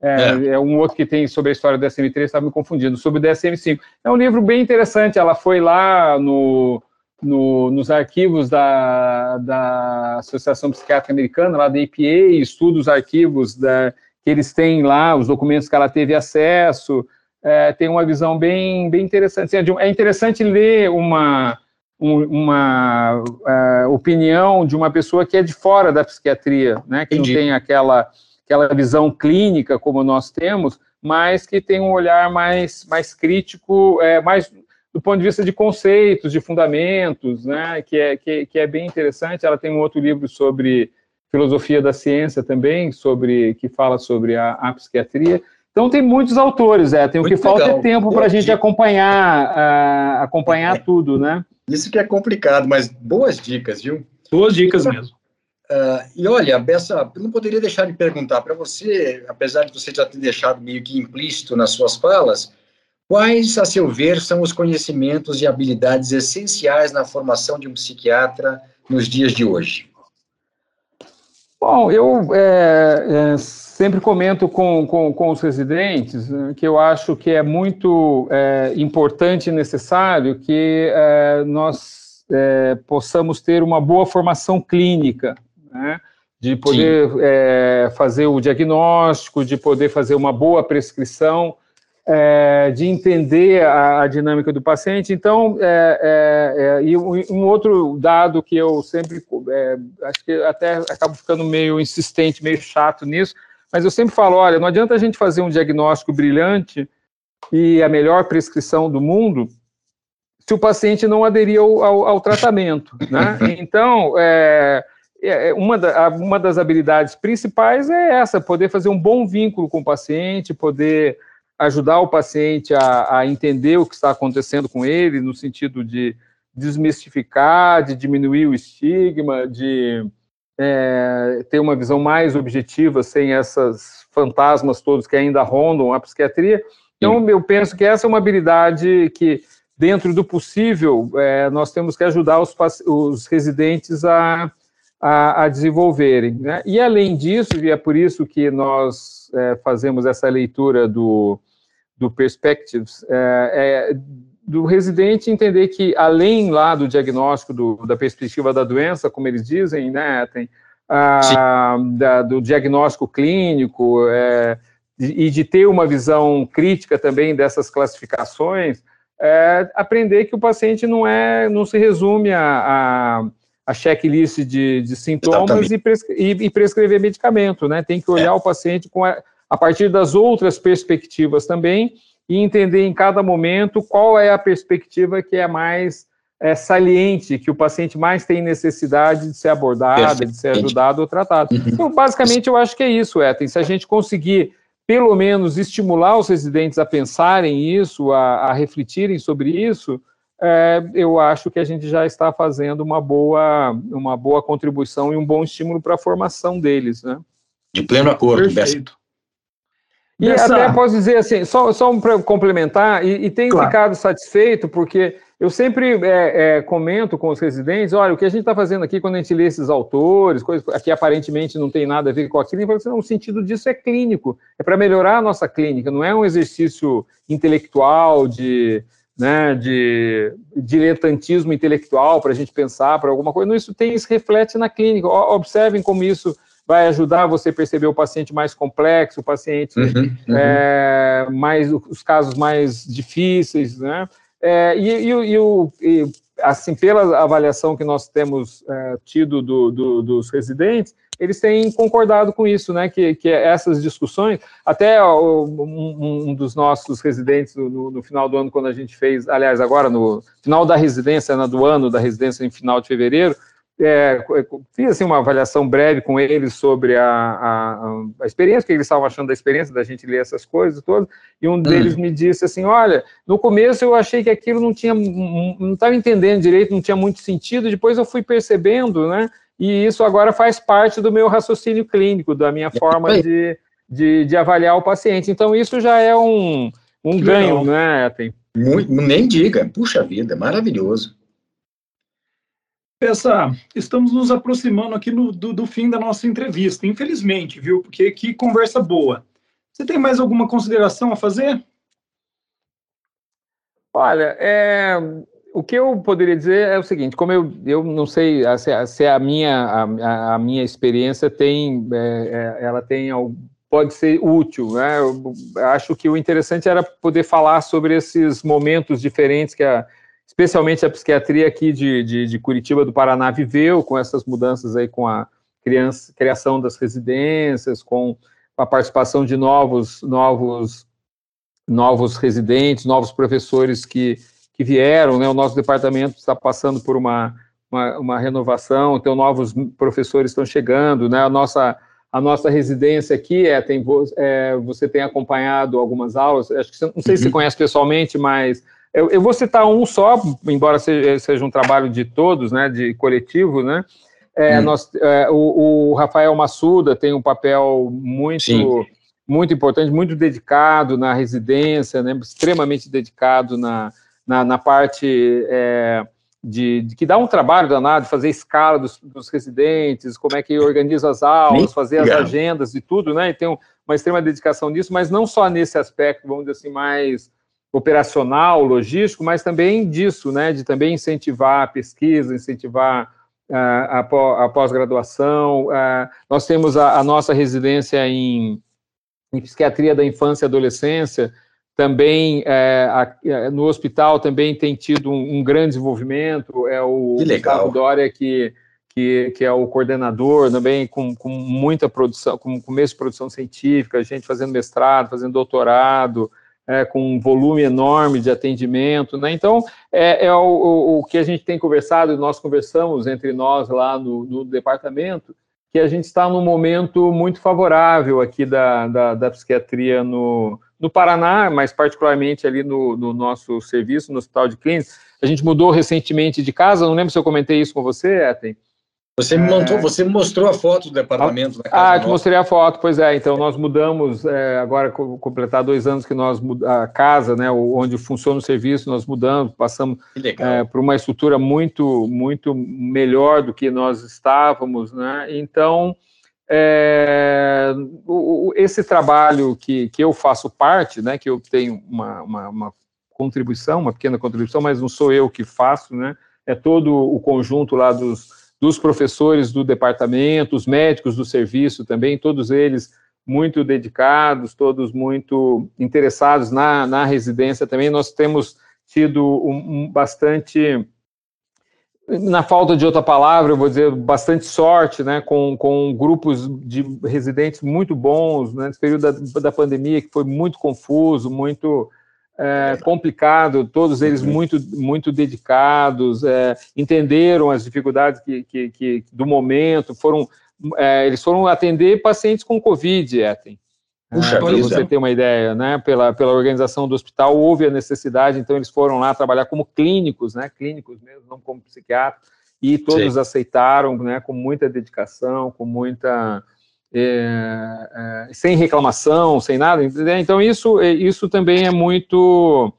É, é. é, um outro que tem sobre a história do DSM-3, estava me confundindo, sobre o DSM-5. É um livro bem interessante, ela foi lá no, no, nos arquivos da, da Associação Psiquiátrica Americana, lá da APA, estuda os arquivos da, que eles têm lá, os documentos que ela teve acesso, é, tem uma visão bem, bem interessante. Assim, é, é interessante ler uma uma uh, opinião de uma pessoa que é de fora da psiquiatria, né, que Entendi. não tem aquela, aquela visão clínica como nós temos, mas que tem um olhar mais, mais crítico, é, mais do ponto de vista de conceitos, de fundamentos, né, que, é, que, que é bem interessante. Ela tem um outro livro sobre filosofia da ciência também, sobre que fala sobre a, a psiquiatria. Então tem muitos autores, é, tem Muito o que legal. falta é tempo para a gente acompanhar, uh, acompanhar tudo, né? Isso que é complicado, mas boas dicas, viu? Boas dicas mesmo. Uh, e olha, Bessa, eu não poderia deixar de perguntar para você, apesar de você já ter deixado meio que implícito nas suas falas, quais, a seu ver, são os conhecimentos e habilidades essenciais na formação de um psiquiatra nos dias de hoje? Bom, eu é, é, sempre comento com, com, com os residentes né, que eu acho que é muito é, importante e necessário que é, nós é, possamos ter uma boa formação clínica, né, de poder é, fazer o diagnóstico, de poder fazer uma boa prescrição, é, de entender a, a, dinâmica do paciente. Então, é, é, é e um, outro dado que eu sempre, é, acho que até acabo ficando meio insistente, meio chato nisso, mas eu sempre falo, olha, não adianta a gente fazer um diagnóstico brilhante e a melhor prescrição do mundo se o paciente não aderir ao, ao, ao tratamento, né? Então, é, uma, da, uma das habilidades principais é essa, poder fazer um bom vínculo com o paciente, poder ajudar o paciente a, a, entender o que está acontecendo com ele, no sentido de desmistificar, de diminuir o estigma, de é, ter uma visão mais objetiva, sem essas fantasmas todos que ainda rondam a psiquiatria. Então, Sim. eu penso que essa é uma habilidade que, dentro do possível, é, nós temos que ajudar os, os residentes a, a, a desenvolverem. Né? E, além disso, e é por isso que nós é, fazemos essa leitura do, do Perspectives, é, é, do residente entender que, além lá do diagnóstico do, da perspectiva da doença, como eles dizem, né, tem da, do diagnóstico clínico é, e de ter uma visão crítica também dessas classificações, é, aprender que o paciente não é, não se resume a, a, a checklist de, de sintomas e, prescre e, e, prescrever medicamento, né? Tem que olhar é. o paciente com a, a partir das outras perspectivas também, e entender em cada momento qual é a perspectiva que é mais é, saliente, que o paciente mais tem necessidade de ser abordado, de ser ajudado ou tratado. Uhum. Então, basicamente, eu acho que é isso, Ethan. Se a gente conseguir, pelo menos, estimular os residentes a pensarem isso, a, a refletirem sobre isso, é, eu acho que a gente já está fazendo uma boa, uma boa contribuição e um bom estímulo para a formação deles, né? De pleno acordo, Perfeito. E Essa... até posso dizer assim, só, só para complementar, e, e tenho claro. ficado satisfeito, porque eu sempre é, é, comento com os residentes, olha, o que a gente está fazendo aqui quando a gente lê esses autores, coisas que aparentemente não tem nada a ver com aquilo, a fala assim, não, o sentido disso é clínico, é para melhorar a nossa clínica, não é um exercício intelectual de, né, de diletantismo intelectual para a gente pensar para alguma coisa, não, isso tem, isso reflete na clínica, observem como isso vai ajudar você a perceber o paciente mais complexo, o paciente uhum, uhum. É, mais os casos mais difíceis, né? É, e, e, e, o, e, assim, pela avaliação que nós temos é, tido do, do, dos residentes, eles têm concordado com isso, né? Que, que essas discussões, até um, um dos nossos residentes no, no, final do ano, quando a gente fez, aliás, agora no final da residência, né, do ano da residência em final de fevereiro, é, fiz assim, uma avaliação breve com eles sobre a, a, a, experiência, o que eles estavam achando da experiência da gente ler essas coisas todas, e um deles hum. me disse assim, olha, no começo eu achei que aquilo não tinha, não estava entendendo direito, não tinha muito sentido, depois eu fui percebendo, né, e isso agora faz parte do meu raciocínio clínico, da minha forma de, de, de avaliar o paciente, então isso já é um, um ganho, legal. né, Ethem? Nem diga, puxa vida, maravilhoso. Essa, estamos nos aproximando aqui no, do, do, fim da nossa entrevista, infelizmente, viu? Porque que conversa boa. Você tem mais alguma consideração a fazer? Olha, é, o que eu poderia dizer é o seguinte: como eu, eu não sei se, se a minha a, a, minha experiência tem, é, é ela tem pode ser útil, né? Eu acho que o interessante era poder falar sobre esses momentos diferentes que a especialmente a psiquiatria aqui de, de, de, Curitiba do Paraná viveu com essas mudanças aí, com a criança, criação das residências, com a participação de novos, novos, novos residentes, novos professores que, que vieram, né? O nosso departamento está passando por uma, uma, uma renovação, então novos professores estão chegando, né? A nossa a nossa residência aqui é, tem, é, você tem acompanhado algumas aulas, acho que não sei uhum. se você conhece pessoalmente, mas eu, eu, vou citar um só, embora seja, seja, um trabalho de todos, né, de coletivo, né? É, hum. nós, é, o, o, Rafael Massuda tem um papel muito, muito importante, muito dedicado na residência, né, extremamente dedicado na, na, na parte é, de, de, que dá um trabalho danado, fazer escala dos, dos residentes, como é que organiza as aulas, fazer as agendas e tudo, né? E tem um, uma extrema dedicação nisso, mas não só nesse aspecto, vamos dizer assim, mais operacional, logístico, mas também disso, né, de também incentivar a pesquisa, incentivar uh, a, a pós-graduação. Uh, nós temos a, a, nossa residência em, em, psiquiatria da infância e adolescência, também é, a, no hospital também tem tido um, um grande desenvolvimento, é o Gustavo Dória que, que, que, é o coordenador, também com, com muita produção, com começo de produção científica, gente fazendo mestrado, fazendo doutorado, é, com um volume enorme de atendimento, né? Então, é, é o, o, que a gente tem conversado, nós conversamos entre nós lá no, no departamento, que a gente está num momento muito favorável aqui da, da, da, psiquiatria no, no Paraná, mas particularmente ali no, no nosso serviço, no Hospital de Clínicas. A gente mudou recentemente de casa, não lembro se eu comentei isso com você, Ethem, você me, montou, é... você me mostrou a foto do departamento. Ah, te mostrei a foto, pois é. Então, nós mudamos, é, agora completar dois anos que nós a casa, né, onde funciona o serviço, nós mudamos, passamos é, por uma estrutura muito, muito melhor do que nós estávamos, né? Então, é, o, esse trabalho que, que eu faço parte, né, que eu tenho uma, uma, uma contribuição, uma pequena contribuição, mas não sou eu que faço, né? É todo o conjunto lá dos dos professores do departamento, os médicos do serviço também, todos eles muito dedicados, todos muito interessados na, na residência também. Nós temos tido um, um bastante na falta de outra palavra, eu vou dizer, bastante sorte, né, com, com grupos de residentes muito bons, né, nesse período da, da pandemia, que foi muito confuso, muito é, complicado, todos eles muito, muito dedicados, é, entenderam as dificuldades que, que, que do momento, foram, é, eles foram atender pacientes com Covid, Eten. Puxa, para você ter uma ideia, né? Pela, pela organização do hospital, houve a necessidade, então eles foram lá trabalhar como clínicos, né? Clínicos mesmo, não como psiquiatras, e todos Sim. aceitaram, né? Com muita dedicação, com muita. É, é, sem reclamação, sem nada? Então, isso, é, isso também é muito.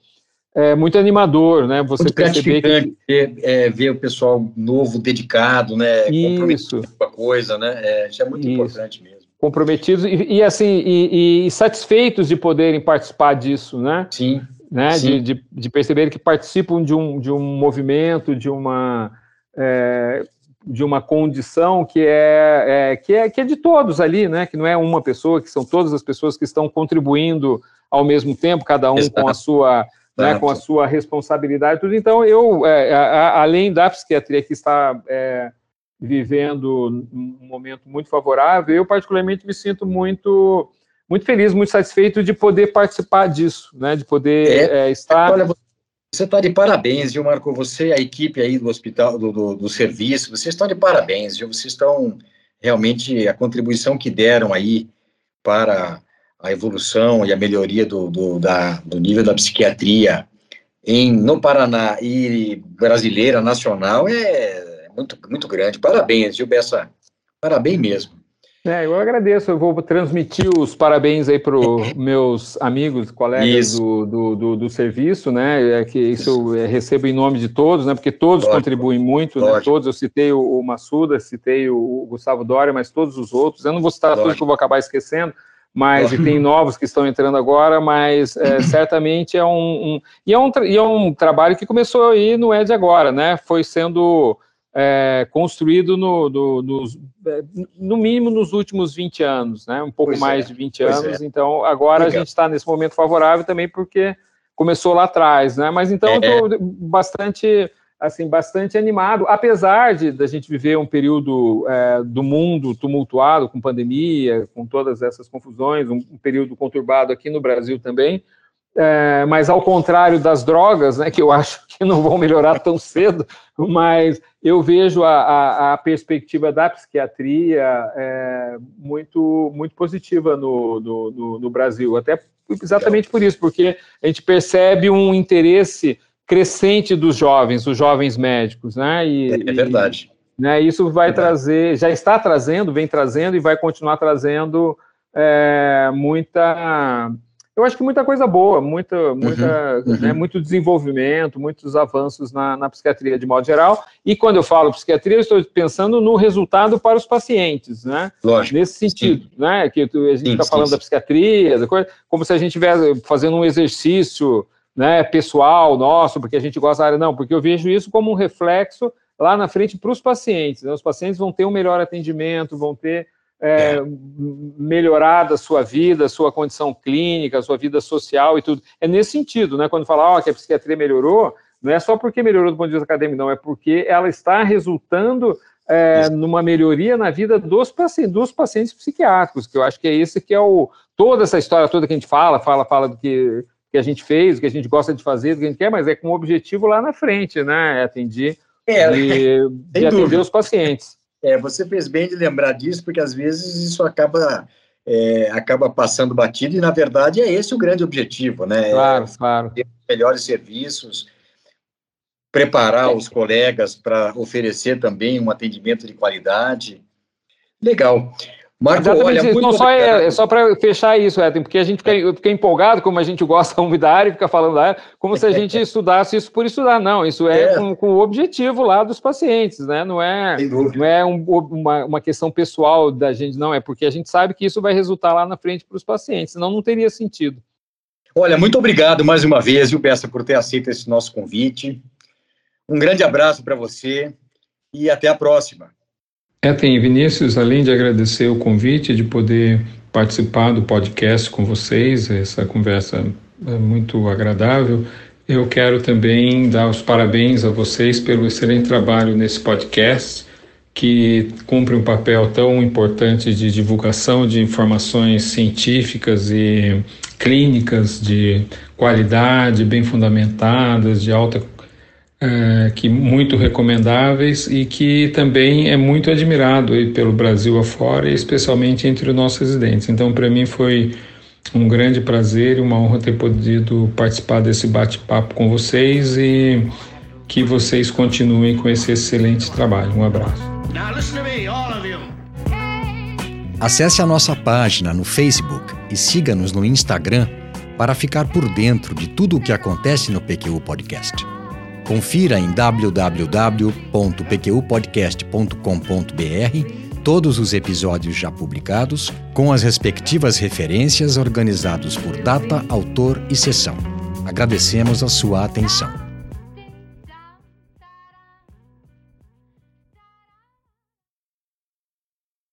É muito animador, né? Você muito perceber que ver, é, ver o pessoal novo dedicado, né? Isso. Com a coisa, né? É, isso é muito isso. importante mesmo comprometidos e, e assim e, e, satisfeitos de poderem participar disso, né? Sim. Né? Sim. De, de, de perceber que participam de um, de um movimento, de uma é, de uma condição que é, é, que é que é de todos ali, né? Que não é uma pessoa, que são todas as pessoas que estão contribuindo ao mesmo tempo, cada um Exato. com a sua né, com a sua responsabilidade, tudo. Então, eu, é, a, além da psiquiatria que está é, vivendo um momento muito favorável, eu particularmente me sinto muito muito feliz, muito satisfeito de poder participar disso, né, de poder é, é, estar... Olha, você está de parabéns, viu, Marco? Você, a equipe aí do hospital, do, do, do serviço, vocês estão de parabéns, viu? Vocês estão realmente, a contribuição que deram aí para a evolução e a melhoria do, do, da, do nível da psiquiatria em, no Paraná e brasileira, nacional, é muito, muito grande. Parabéns, viu, Bessa? Parabéns mesmo. É, eu agradeço, eu vou transmitir os parabéns aí para os meus amigos, colegas do, do, do, do, serviço, né, é que isso eu recebo em nome de todos, né, porque todos Lógico. contribuem muito, né, todos, eu citei o, o Massuda, citei o, o, Gustavo Dória, mas todos os outros, eu não vou citar Lógico. todos que eu vou acabar esquecendo, mas e tem novos que estão entrando agora, mas é, certamente é um, um, e, é um e é um trabalho que começou aí no ED agora, né, foi sendo é, construído no, no, nos, é, no, mínimo nos últimos 20 anos, né? um pouco pois mais é, de 20 anos. É. Então, agora Legal. a gente está nesse momento favorável também porque começou lá atrás, né? Mas então eu estou é. bastante assim bastante animado, apesar de da gente viver um período é, do mundo tumultuado com pandemia, com todas essas confusões, um, um período conturbado aqui no Brasil também. É, mas ao contrário das drogas, né, que eu acho que não vão melhorar tão cedo, mas eu vejo a, a, a perspectiva da psiquiatria é, muito, muito positiva no, no, no, Brasil, até exatamente por isso, porque a gente percebe um interesse crescente dos jovens, dos jovens médicos, né? E, é, é verdade. E, né, isso vai é trazer, já está trazendo, vem trazendo e vai continuar trazendo é, muita eu acho que muita coisa boa, muita, muita, uhum, né, uhum. muito desenvolvimento, muitos avanços na, na, psiquiatria de modo geral. E quando eu falo psiquiatria, eu estou pensando no resultado para os pacientes, né? Lógico. Nesse sentido, sim. né? Que a gente está falando sim. da psiquiatria, da coisa, como se a gente estivesse fazendo um exercício né, pessoal nosso, porque a gente gosta da área. Não, porque eu vejo isso como um reflexo lá na frente para os pacientes. Né? Os pacientes vão ter um melhor atendimento, vão ter é, melhorada a sua vida, a sua condição clínica, a sua vida social e tudo. É nesse sentido, né? Quando fala oh, que a psiquiatria melhorou, não é só porque melhorou do ponto de vista acadêmico, não, é porque ela está resultando é, numa melhoria na vida dos pacientes, dos pacientes psiquiátricos, que eu acho que é esse que é o toda essa história toda que a gente fala, fala, fala do que, que a gente fez, do que a gente gosta de fazer, do que a gente quer, mas é com o objetivo lá na frente, né? É atender, é, de, de atender os pacientes. É, você fez bem de lembrar disso, porque às vezes isso acaba, é, acaba passando batido, e na verdade é esse o grande objetivo, né? Claro, é, claro. Ter melhores serviços, preparar os colegas para oferecer também um atendimento de qualidade. Legal. Marco, Exatamente, olha, não só é, é, só para fechar isso, Edson, porque a gente fica, fica, empolgado, como a gente gosta muito da área e fica falando da área, como se a gente estudasse isso por estudar. Não, isso é, é. Com, com, o objetivo lá dos pacientes, né? Não é, não é um, uma, uma questão pessoal da gente, não, é porque a gente sabe que isso vai resultar lá na frente para os pacientes, senão não teria sentido. Olha, muito obrigado mais uma vez, viu, Bessa, por ter aceito esse nosso convite. Um grande abraço para você e até a próxima. É, tem Vinícius, além de agradecer o convite de poder participar do podcast com vocês, essa conversa é muito agradável. Eu quero também dar os parabéns a vocês pelo excelente trabalho nesse podcast, que cumpre um papel tão importante de divulgação de informações científicas e clínicas de qualidade, bem fundamentadas, de alta é, que muito recomendáveis e que também é muito admirado pelo Brasil afora, especialmente entre os nossos residentes. Então, para mim foi um grande prazer e uma honra ter podido participar desse bate-papo com vocês e que vocês continuem com esse excelente trabalho. Um abraço. Acesse a nossa página no Facebook e siga-nos no Instagram para ficar por dentro de tudo o que acontece no PQU Podcast. Confira em www.pqpodcast.com.br todos os episódios já publicados, com as respectivas referências organizados por data, autor e sessão. Agradecemos a sua atenção.